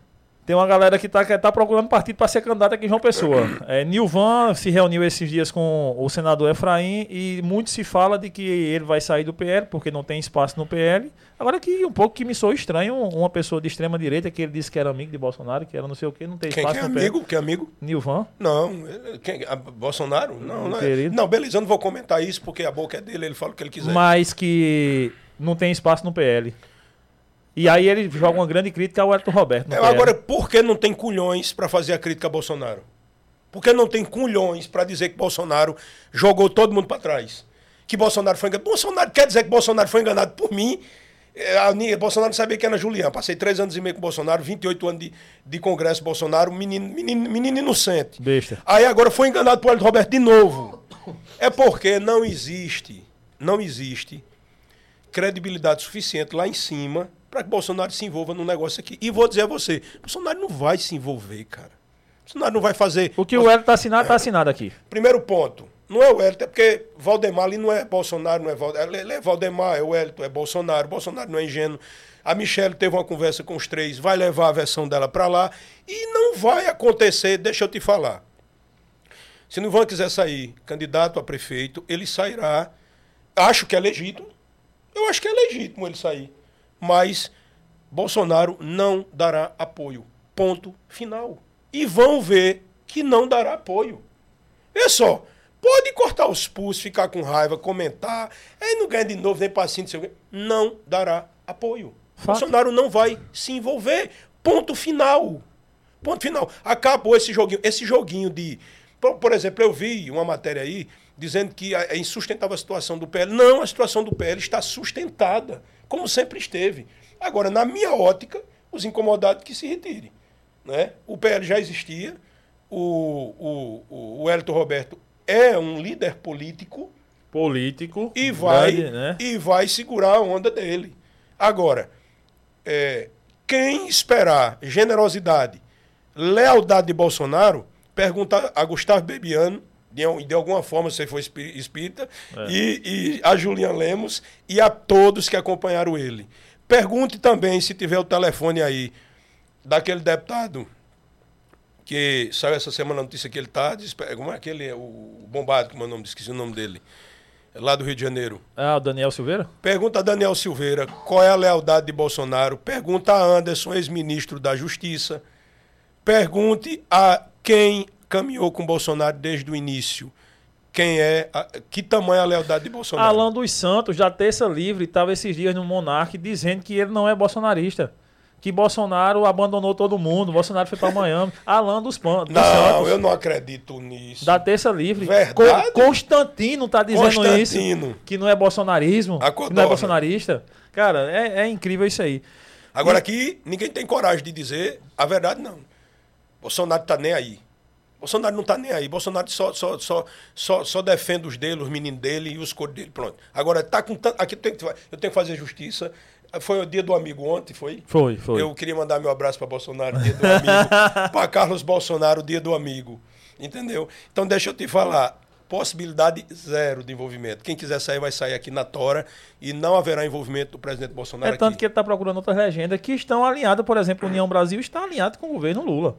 Speaker 1: Tem uma galera que tá, que tá procurando partido para ser candidato aqui em João Pessoa. É, Nilvan se reuniu esses dias com o senador Efraim e muito se fala de que ele vai sair do PL porque não tem espaço no PL. Agora que um pouco que me soou estranho uma pessoa de extrema direita que ele disse que era amigo de Bolsonaro, que era não sei o que, não tem
Speaker 2: Quem,
Speaker 1: espaço
Speaker 2: quem é
Speaker 1: no PL.
Speaker 2: amigo? Quem é amigo?
Speaker 1: Nilvan.
Speaker 2: Não, quem, Bolsonaro? Não, não, é.
Speaker 1: Querido.
Speaker 2: não, beleza, eu não vou comentar isso porque a boca é dele, ele fala o que ele quiser.
Speaker 1: mas que não tem espaço no PL. E aí ele joga uma grande crítica ao Elton Roberto.
Speaker 2: É,
Speaker 1: PL.
Speaker 2: agora, por que não tem culhões para fazer a crítica a Bolsonaro? Por que não tem culhões para dizer que Bolsonaro jogou todo mundo para trás? Que Bolsonaro foi enganado. Bolsonaro quer dizer que Bolsonaro foi enganado por mim. É, a Bolsonaro não sabia quem era Julián. Passei três anos e meio com Bolsonaro, 28 anos de, de Congresso Bolsonaro, menino, menino, menino inocente.
Speaker 1: Besta.
Speaker 2: Aí agora foi enganado por Hélio Roberto de novo. É porque não existe, não existe credibilidade suficiente lá em cima para que Bolsonaro se envolva num negócio aqui. E vou dizer a você, Bolsonaro não vai se envolver, cara. Bolsonaro não vai fazer.
Speaker 1: O que o Elton tá assinado, tá assinado aqui.
Speaker 2: Primeiro ponto, não é o Hélito, é porque Valdemar ali não é Bolsonaro, não é Valdemar. Ele é Valdemar, é o Hélito, é Bolsonaro. Bolsonaro não é ingênuo. A Michelle teve uma conversa com os três, vai levar a versão dela para lá. E não vai acontecer, deixa eu te falar. Se o Ivan quiser sair candidato a prefeito, ele sairá. Acho que é legítimo. Eu acho que é legítimo ele sair. Mas Bolsonaro não dará apoio. Ponto final. E vão ver que não dará apoio. Vê só, pode cortar os pulsos, ficar com raiva, comentar, aí não ganha de novo, nem quê. Não dará apoio.
Speaker 1: Fato.
Speaker 2: Bolsonaro não vai se envolver. Ponto final. Ponto final. Acabou esse joguinho. Esse joguinho de. Por, por exemplo, eu vi uma matéria aí dizendo que é insustentável a situação do PL. Não, a situação do PL está sustentada, como sempre esteve. Agora, na minha ótica, os incomodados que se retirem. Né? O PL já existia, o, o, o, Hélito Roberto é um líder político
Speaker 1: Político.
Speaker 2: e vai,
Speaker 1: grande, né?
Speaker 2: e vai segurar a onda dele. Agora, é, quem esperar generosidade, lealdade de Bolsonaro, pergunta a Gustavo Bebiano, de, de alguma forma você foi espí- espírita, e, e a Julian Lemos e a todos que acompanharam ele. Pergunte também, se tiver o telefone aí, daquele deputado que saiu essa semana a notícia que ele está. Como é aquele? O bombado, como é o nome? Esqueci o nome dele. É Lá do Rio de Janeiro.
Speaker 1: Ah, o Daniel Silveira?
Speaker 2: Pergunta a Daniel Silveira qual é a lealdade de Bolsonaro. Pergunta a Anderson, ex-ministro da Justiça. Pergunte a quem caminhou com Bolsonaro desde o início. Quem é, a- que tamanho é a lealdade de Bolsonaro?
Speaker 1: Alan dos Santos, da Terça Livre, estava esses dias no Monarque dizendo que ele não é bolsonarista. Que Bolsonaro abandonou todo mundo, Bolsonaro foi para Miami. Alan dos, Pan, dos
Speaker 2: Não,
Speaker 1: Santos,
Speaker 2: eu não acredito nisso.
Speaker 1: da Terça Livre.
Speaker 2: Verdade?
Speaker 1: Co- Constantino tá dizendo
Speaker 2: Constantino.
Speaker 1: isso. Que não é bolsonarismo, que não é bolsonarista. Cara, é, é incrível isso aí.
Speaker 2: Agora aqui, ninguém tem coragem de dizer a verdade, não. Bolsonaro tá nem aí. Bolsonaro não tá nem aí. Bolsonaro só, só, só, só, só defende os dele, os meninos dele e os cores dele. Pronto. Agora, tá com tanto. Aqui tem que, eu tenho que fazer justiça. Foi o dia do amigo ontem, foi?
Speaker 1: Foi, foi.
Speaker 2: Eu queria mandar meu abraço para Bolsonaro, dia do amigo. para Carlos Bolsonaro, dia do amigo. Entendeu? Então, deixa eu te falar. Possibilidade zero de envolvimento. Quem quiser sair, vai sair aqui na Tora e não haverá envolvimento do presidente Bolsonaro
Speaker 1: É tanto
Speaker 2: aqui.
Speaker 1: que ele está procurando outras legendas que estão alinhadas, por exemplo, União Brasil está alinhado com o governo Lula.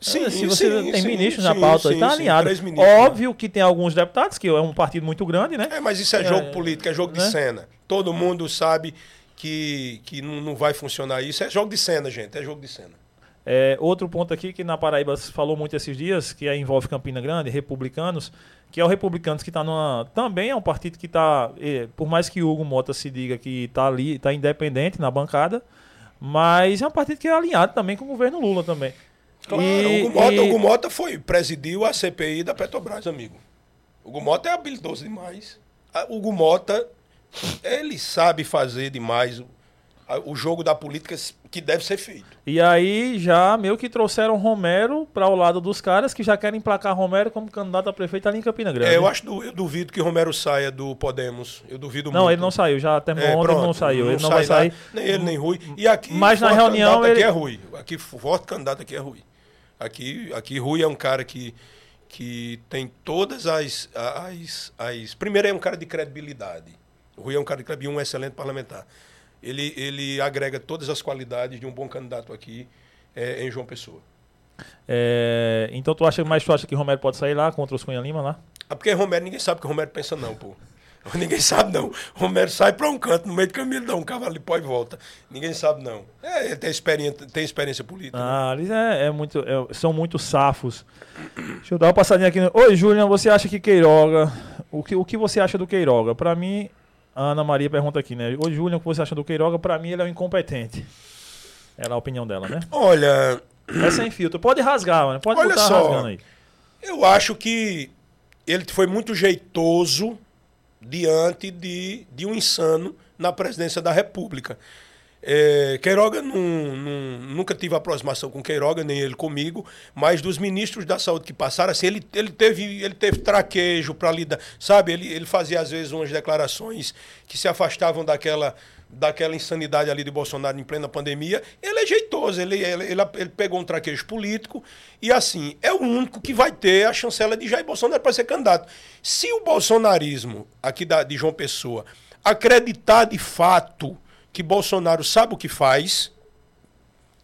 Speaker 2: Sim,
Speaker 1: É, se você
Speaker 2: sim,
Speaker 1: tem
Speaker 2: sim,
Speaker 1: ministros na
Speaker 2: sim,
Speaker 1: pauta,
Speaker 2: sim,
Speaker 1: está alinhado.
Speaker 2: né?
Speaker 1: Óbvio que tem alguns deputados, que é um partido muito grande, né?
Speaker 2: É, mas isso é jogo político, é jogo de
Speaker 1: né?
Speaker 2: cena. Todo mundo sabe que, que não, não vai funcionar isso. É jogo de cena, gente, é jogo de cena.
Speaker 1: É, outro ponto aqui que na Paraíba se falou muito esses dias, que é, envolve Campina Grande, republicanos, que é o Republicanos que está numa. Também é um partido que está. por mais que Hugo Mota se diga que está ali, está independente na bancada, mas é um partido que é alinhado também com o governo Lula também.
Speaker 2: Claro,
Speaker 1: E-
Speaker 2: o Hugo Mota,
Speaker 1: e-
Speaker 2: o Hugo Mota foi, presidiu a CPI da Petrobras, amigo. O Hugo Mota é habilidoso demais. A- O Hugo Mota, ele sabe fazer demais o, jogo da política que deve ser feito.
Speaker 1: E aí já meio que trouxeram Romero para o lado dos caras que já querem emplacar Romero como candidato a prefeito ali em Campina Grande.
Speaker 2: É, eu acho, eu duvido que Romero saia do Podemos. Eu duvido
Speaker 1: Não,
Speaker 2: muito.
Speaker 1: ele não saiu, já terminou
Speaker 2: É,
Speaker 1: ontem,
Speaker 2: pronto,
Speaker 1: não saiu. ele não
Speaker 2: sai
Speaker 1: vai sair.
Speaker 2: nem ele, nem Rui. E aqui,
Speaker 1: Mas na reunião ele-
Speaker 2: Aqui é Rui. Aqui, forte candidato aqui é Rui. Aqui, aqui Rui é um cara que, que tem todas as, as, as... Primeiro, é um cara de credibilidade. O Rui é um cara de credibilidade, um excelente parlamentar. Ele, ele agrega todas as qualidades de um bom candidato aqui é, em João Pessoa.
Speaker 1: É, então tu acha, mas tu acha que Romero pode sair lá contra os Cunha Lima lá?
Speaker 2: Ah, porque Romero, ninguém sabe o que o Romero pensa não, pô. Ninguém sabe não. Romero sai para um canto, no meio do caminho dá um cavalo de pó e volta. Ninguém sabe não. É, ele tem experiência, tem experiência política. né?
Speaker 1: Ah, eles é, é muito, é- são muito safos. Deixa eu dar uma passadinha aqui. Oi, Julian, você acha que Queiroga. O que, o que você acha do Queiroga? Pra mim, a Ana Maria pergunta aqui, né? Oi, Julian, o que você acha do Queiroga? Pra mim, ele é um incompetente. Ela é a opinião dela, né?
Speaker 2: Olha,
Speaker 1: É sem filtro. Pode rasgar, mano. Pode
Speaker 2: Olha
Speaker 1: botar
Speaker 2: só.
Speaker 1: rasgando aí.
Speaker 2: eu acho que ele foi muito jeitoso diante de, de um insano na presidência da República. É, Queiroga nunca tive aproximação com Queiroga, nem ele comigo, mas dos ministros da saúde que passaram, assim, ele, ele, teve, ele teve traquejo para lidar, sabe? Ele, ele fazia às vezes umas declarações que se afastavam daquela, daquela insanidade ali de Bolsonaro em plena pandemia. Ele é jeitoso, ele, ele, ele, ele pegou um traquejo político e, assim, é o único que vai ter a chancela de Jair Bolsonaro para ser candidato. Se o bolsonarismo, aqui da, de João Pessoa, acreditar de fato que Bolsonaro sabe o que faz,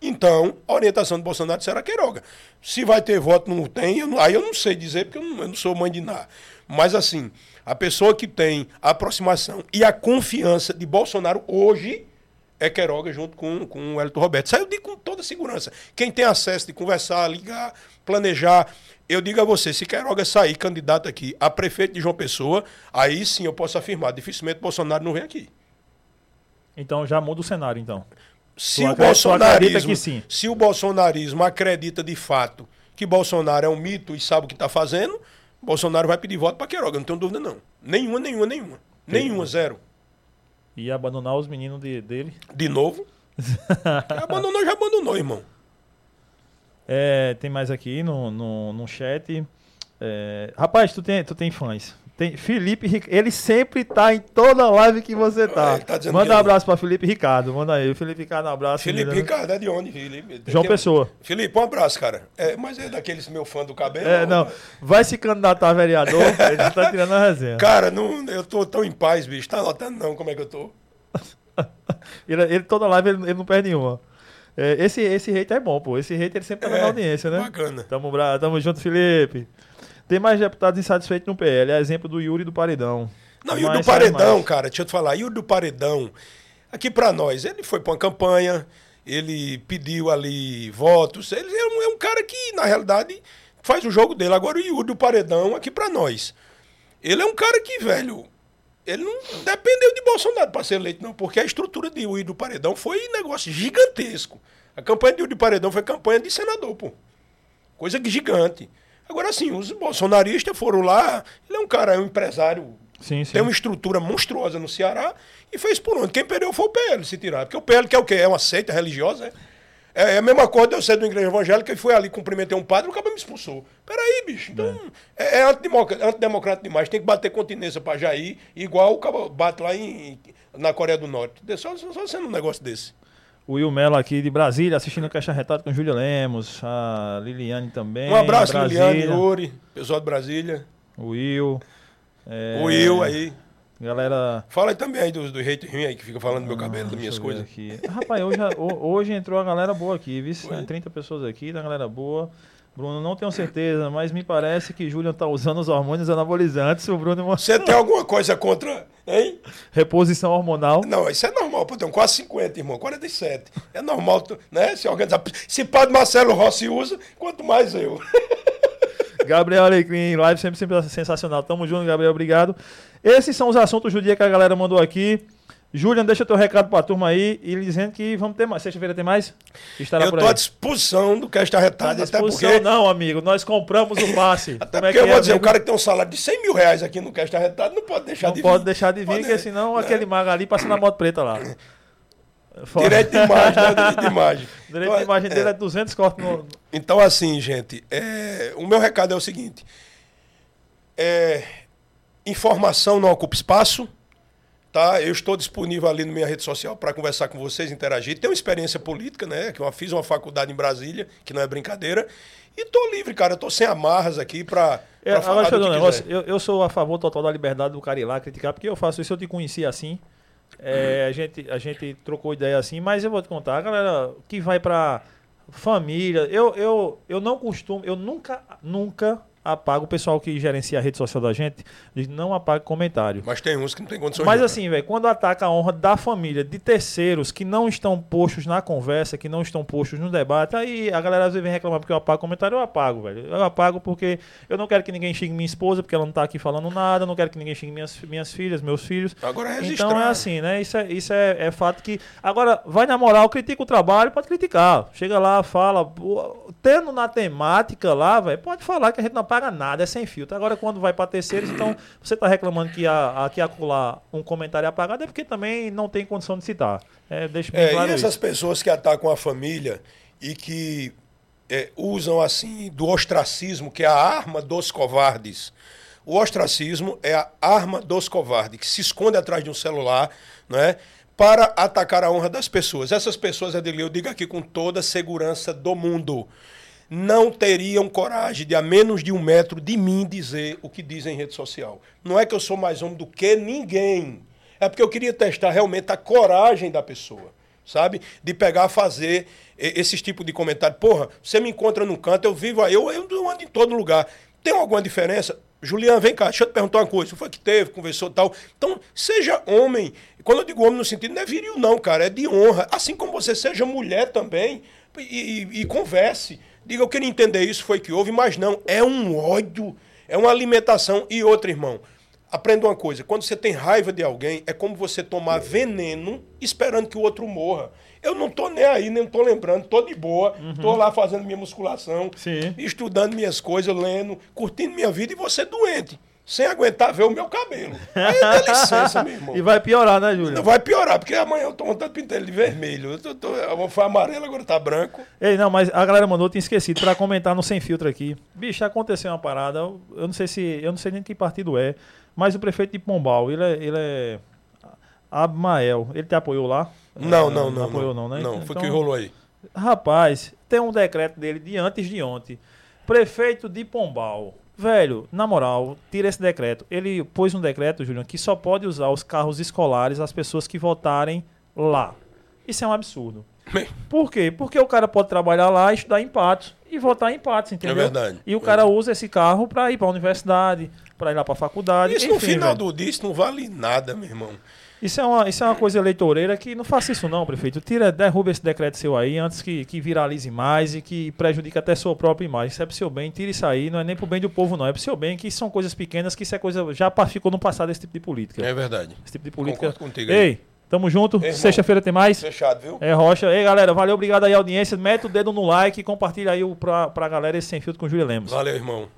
Speaker 2: então a orientação de Bolsonaro será Queiroga. Se vai ter voto, não tem, eu aí eu não sei dizer, porque eu não, eu não sou mãe de nada. Mas assim, a pessoa que tem a aproximação e a confiança de Bolsonaro hoje é Queiroga junto com, com o Hélito Roberto. Isso aí eu digo com toda segurança. Quem tem acesso de conversar, ligar, planejar, eu digo a você, se Queiroga sair candidato aqui a prefeito de João Pessoa, aí sim eu posso afirmar, dificilmente Bolsonaro não vem aqui.
Speaker 1: Então já muda o cenário, então.
Speaker 2: Se
Speaker 1: Tu
Speaker 2: o, bolsonarismo, se o bolsonarismo acredita de fato que Bolsonaro é um mito e sabe o que está fazendo, Bolsonaro vai pedir voto para Queiroga, não tenho dúvida não. Nenhuma, nenhuma, nenhuma. Nenhuma, zero.
Speaker 1: E abandonar os meninos de- dele.
Speaker 2: De novo. abandonou, já abandonou, irmão.
Speaker 1: É, tem mais aqui no, no, no chat. É, rapaz, tu tem, tu tem fãs. Tem Felipe ele sempre tá em toda live que você tá.
Speaker 2: É, tá
Speaker 1: manda um
Speaker 2: ele-
Speaker 1: abraço pra Felipe Ricardo. Manda aí. Felipe Ricardo, um abraço.
Speaker 2: Felipe. Ricardo é de onde, Felipe?
Speaker 1: João
Speaker 2: Tem-
Speaker 1: Pessoa.
Speaker 2: Felipe, um abraço, cara. É, mas é daqueles meu fã do cabelo?
Speaker 1: É, não. Vai se candidatar a vereador, ele tá tirando a resenha.
Speaker 2: Cara, não, eu tô tão em paz, bicho. Tá notando não como é que eu tô?
Speaker 1: Ele, ele toda live ele, ele não perde nenhuma. É, esse, esse hater é bom, pô. Esse hater ele sempre tá
Speaker 2: É,
Speaker 1: na audiência, né?
Speaker 2: bacana.
Speaker 1: Tamo, bra... Tamo junto, Felipe. Tem mais deputados insatisfeitos no PL. É exemplo do Yuri do Paredão.
Speaker 2: Não, e o do Paredão, cara, deixa eu te falar, e o do Paredão, aqui pra nós, ele foi pra uma campanha, ele pediu ali votos, ele é um, é um cara que, na realidade, faz o jogo dele. Agora o Yuri do Paredão, aqui pra nós, ele é um cara que, velho, ele não dependeu de Bolsonaro pra ser eleito, não, porque a estrutura de Yuri do Paredão foi um negócio gigantesco. A campanha de Yuri do Paredão foi campanha de senador, pô. Coisa gigante. Agora, assim, os bolsonaristas foram lá, ele é um cara, é um empresário
Speaker 1: Sim, sim.
Speaker 2: tem uma estrutura monstruosa no Ceará e fez por onde? Quem perdeu foi o PL se tirar. Porque o PL que é o quê? É uma seita religiosa, é? É, é a mesma coisa de eu ser de uma igreja evangélica e fui ali, cumprimentei um padre, o cara me expulsou. Peraí, bicho. Então, é, é antidemocrático, antidemocrático demais. Tem que bater continência pra Jair, igual o cara bate lá em, na Coreia do Norte. Só, só, só sendo um negócio desse.
Speaker 1: O Will Melo aqui de Brasília, assistindo o Caixa Retrato com Júlia Lemos, a Liliane também.
Speaker 2: Um abraço,
Speaker 1: Brasília,
Speaker 2: Liliane, Yuri, pessoal de Brasília.
Speaker 1: O Will. é,
Speaker 2: O Will aí.
Speaker 1: Galera.
Speaker 2: Fala aí também aí dos do hate ruim aí que fica falando do meu cabelo, das
Speaker 1: Deixa
Speaker 2: minhas coisas.
Speaker 1: Aqui. Rapaz, hoje, ho- hoje entrou a galera boa aqui, viu?
Speaker 2: Foi?
Speaker 1: 30 pessoas aqui, da galera boa. Bruno, não tenho certeza, mas me parece que Julian tá usando os hormônios anabolizantes. O Bruno
Speaker 2: Você tem alguma coisa contra, hein?
Speaker 1: reposição hormonal.
Speaker 2: Não, isso é normal, pô, tem quase 50, irmão, 47. É normal, né? Se organizar. Se padre Marcelo Rossi usa, quanto mais eu.
Speaker 1: Gabriel Alecrim, live sempre, sempre sensacional. Tamo junto, Gabriel, obrigado. Esses são os assuntos do dia que a galera mandou aqui. Julian, deixa teu recado pra turma aí e dizendo que vamos ter mais. Sexta-feira tem mais? Estará
Speaker 2: eu
Speaker 1: por
Speaker 2: tô
Speaker 1: aí.
Speaker 2: à disposição do que está retado,
Speaker 1: À
Speaker 2: até
Speaker 1: disposição
Speaker 2: porque.
Speaker 1: não, amigo. Nós compramos o passe.
Speaker 2: Até
Speaker 1: Como é
Speaker 2: porque eu
Speaker 1: que
Speaker 2: vou
Speaker 1: é,
Speaker 2: dizer, o
Speaker 1: amigo?
Speaker 2: cara que tem um salário de 100 mil reais aqui no Cast Arretado não pode deixar
Speaker 1: Não
Speaker 2: de
Speaker 1: pode
Speaker 2: vir.
Speaker 1: deixar de vir,
Speaker 2: Pode-
Speaker 1: porque senão
Speaker 2: né?
Speaker 1: aquele mago ali passa na moto preta lá. Fora-
Speaker 2: Direito de imagem, né? Direito de imagem.
Speaker 1: Direito
Speaker 2: Então,
Speaker 1: de imagem dele é 200 cortes no...
Speaker 2: Então, assim, gente, é, o meu recado é o seguinte: é, informação não ocupa espaço. Tá? Eu estou disponível ali na minha rede social para conversar com vocês, interagir. Tenho experiência política, né? Que eu fiz uma faculdade em Brasília, que não é brincadeira. E tô livre, cara. Eu tô sem amarras aqui para
Speaker 1: É, eu dizer um negócio. Eu, eu sou a favor total da liberdade do cara ir lá criticar, porque eu faço isso, eu te conheci assim. É, a, gente, a gente trocou ideia assim, mas eu vou te contar, a galera que vai pra família, eu, eu, eu não costumo, eu nunca, nunca apago o pessoal que gerencia a rede social da gente, diz, não apague comentário.
Speaker 2: Mas tem uns que não tem condições.
Speaker 1: Mas
Speaker 2: não.
Speaker 1: assim, velho, quando ataca a honra da família, de terceiros que não estão postos na conversa, que não estão postos no debate, aí a galera às vezes vem reclamar porque eu apago comentário, eu apago, velho. Eu apago porque eu não quero que ninguém xingue minha esposa, porque ela não tá aqui falando nada, não quero que ninguém xingue minhas, minhas filhas, meus filhos.
Speaker 2: Agora é registrar.
Speaker 1: Então é assim, né? Isso é, isso é, é fato que. Agora, vai na moral, critica o trabalho, pode criticar. Chega lá, fala. Tendo na temática lá, velho, pode falar que a gente não paga nada, é sem filtro. Agora, quando vai para terceiros, então você tá reclamando que aqui acolá um comentário apagado, é porque também não tem condição de citar. É, deixa bem
Speaker 2: É,
Speaker 1: claro
Speaker 2: e essas
Speaker 1: isso.
Speaker 2: pessoas que atacam a família e que é, usam assim do ostracismo, que é a arma dos covardes. O ostracismo é a arma dos covardes, que se esconde atrás de um celular, né, para atacar a honra das pessoas. Essas pessoas, Adelia, eu digo aqui com toda a segurança do mundo, não teriam coragem de, a menos de um metro de mim, dizer o que dizem em rede social. Não é que eu sou mais homem do que ninguém. É porque eu queria testar realmente a coragem da pessoa, sabe? De pegar, fazer esses tipos de comentário. Porra, você me encontra num canto, eu vivo aí, eu, eu ando em todo lugar. Tem alguma diferença? Juliano, vem cá, deixa eu te perguntar uma coisa. Foi que teve, conversou tal. Então, seja homem. Quando eu digo homem no sentido, não é viril, não, cara. É de honra. Assim como você seja mulher também. E, e- e converse. Diga, eu queria entender isso, foi que houve, mas não. É um ódio, é uma alimentação. E outra, irmão, aprenda uma coisa: quando você tem raiva de alguém, é como você tomar veneno esperando que o outro morra. Eu não tô nem aí, nem tô lembrando, tô de boa, tô lá fazendo minha musculação,
Speaker 1: Sim.
Speaker 2: estudando minhas coisas, lendo, curtindo minha vida e você doente, sem aguentar ver o meu cabelo. Aí dá licença, meu irmão.
Speaker 1: E vai piorar, né, Júlio?
Speaker 2: Não vai piorar, porque amanhã eu tô vontade de pintar ele de vermelho. Eu tô, tô, foi amarelo, agora tá branco.
Speaker 1: Ei, não, mas a galera mandou, eu tinha esquecido pra comentar no Sem Filtro aqui. Bicho, aconteceu uma parada, eu, não sei se, eu não sei nem que partido é, mas o prefeito de Pombal, ele é, ele é Abmael, ele te apoiou lá?
Speaker 2: Não,
Speaker 1: É,
Speaker 2: não, não.
Speaker 1: apoiou não, né?
Speaker 2: Não, foi
Speaker 1: Então,
Speaker 2: que rolou aí.
Speaker 1: Rapaz, tem um decreto dele de antes de ontem. Prefeito de Pombal. Velho, na moral, tira esse decreto. Ele pôs um decreto, Julião, que só pode usar os carros escolares as pessoas que votarem lá. Isso é um absurdo. Por quê? Porque o cara pode trabalhar lá, estudar em Patos e votar em Patos, entendeu?
Speaker 2: É verdade.
Speaker 1: E o cara usa esse carro para ir para a universidade, para ir lá para a faculdade.
Speaker 2: Isso no
Speaker 1: enfim,
Speaker 2: final
Speaker 1: velho.
Speaker 2: do dia, isso não vale nada, meu irmão.
Speaker 1: Isso é, uma, isso é uma coisa eleitoreira que não faça isso não, prefeito. Tira, derruba esse decreto seu aí antes que, que viralize mais e que prejudique até sua própria imagem. Isso é pro seu bem, tira isso aí, não é nem pro bem do povo não, é pro seu bem, que são coisas pequenas, que isso é coisa, já ficou no passado esse tipo de política.
Speaker 2: É verdade.
Speaker 1: Esse tipo de política.
Speaker 2: Concordo contigo aí.
Speaker 1: Ei, tamo junto, sexta-feira tem mais.
Speaker 2: Fechado, viu?
Speaker 1: É, Rocha. Ei, galera, valeu, obrigado aí a audiência. Mete o dedo no like e compartilha aí o, pra, pra galera esse sem filtro com o Júlio Lemos.
Speaker 2: Valeu, irmão.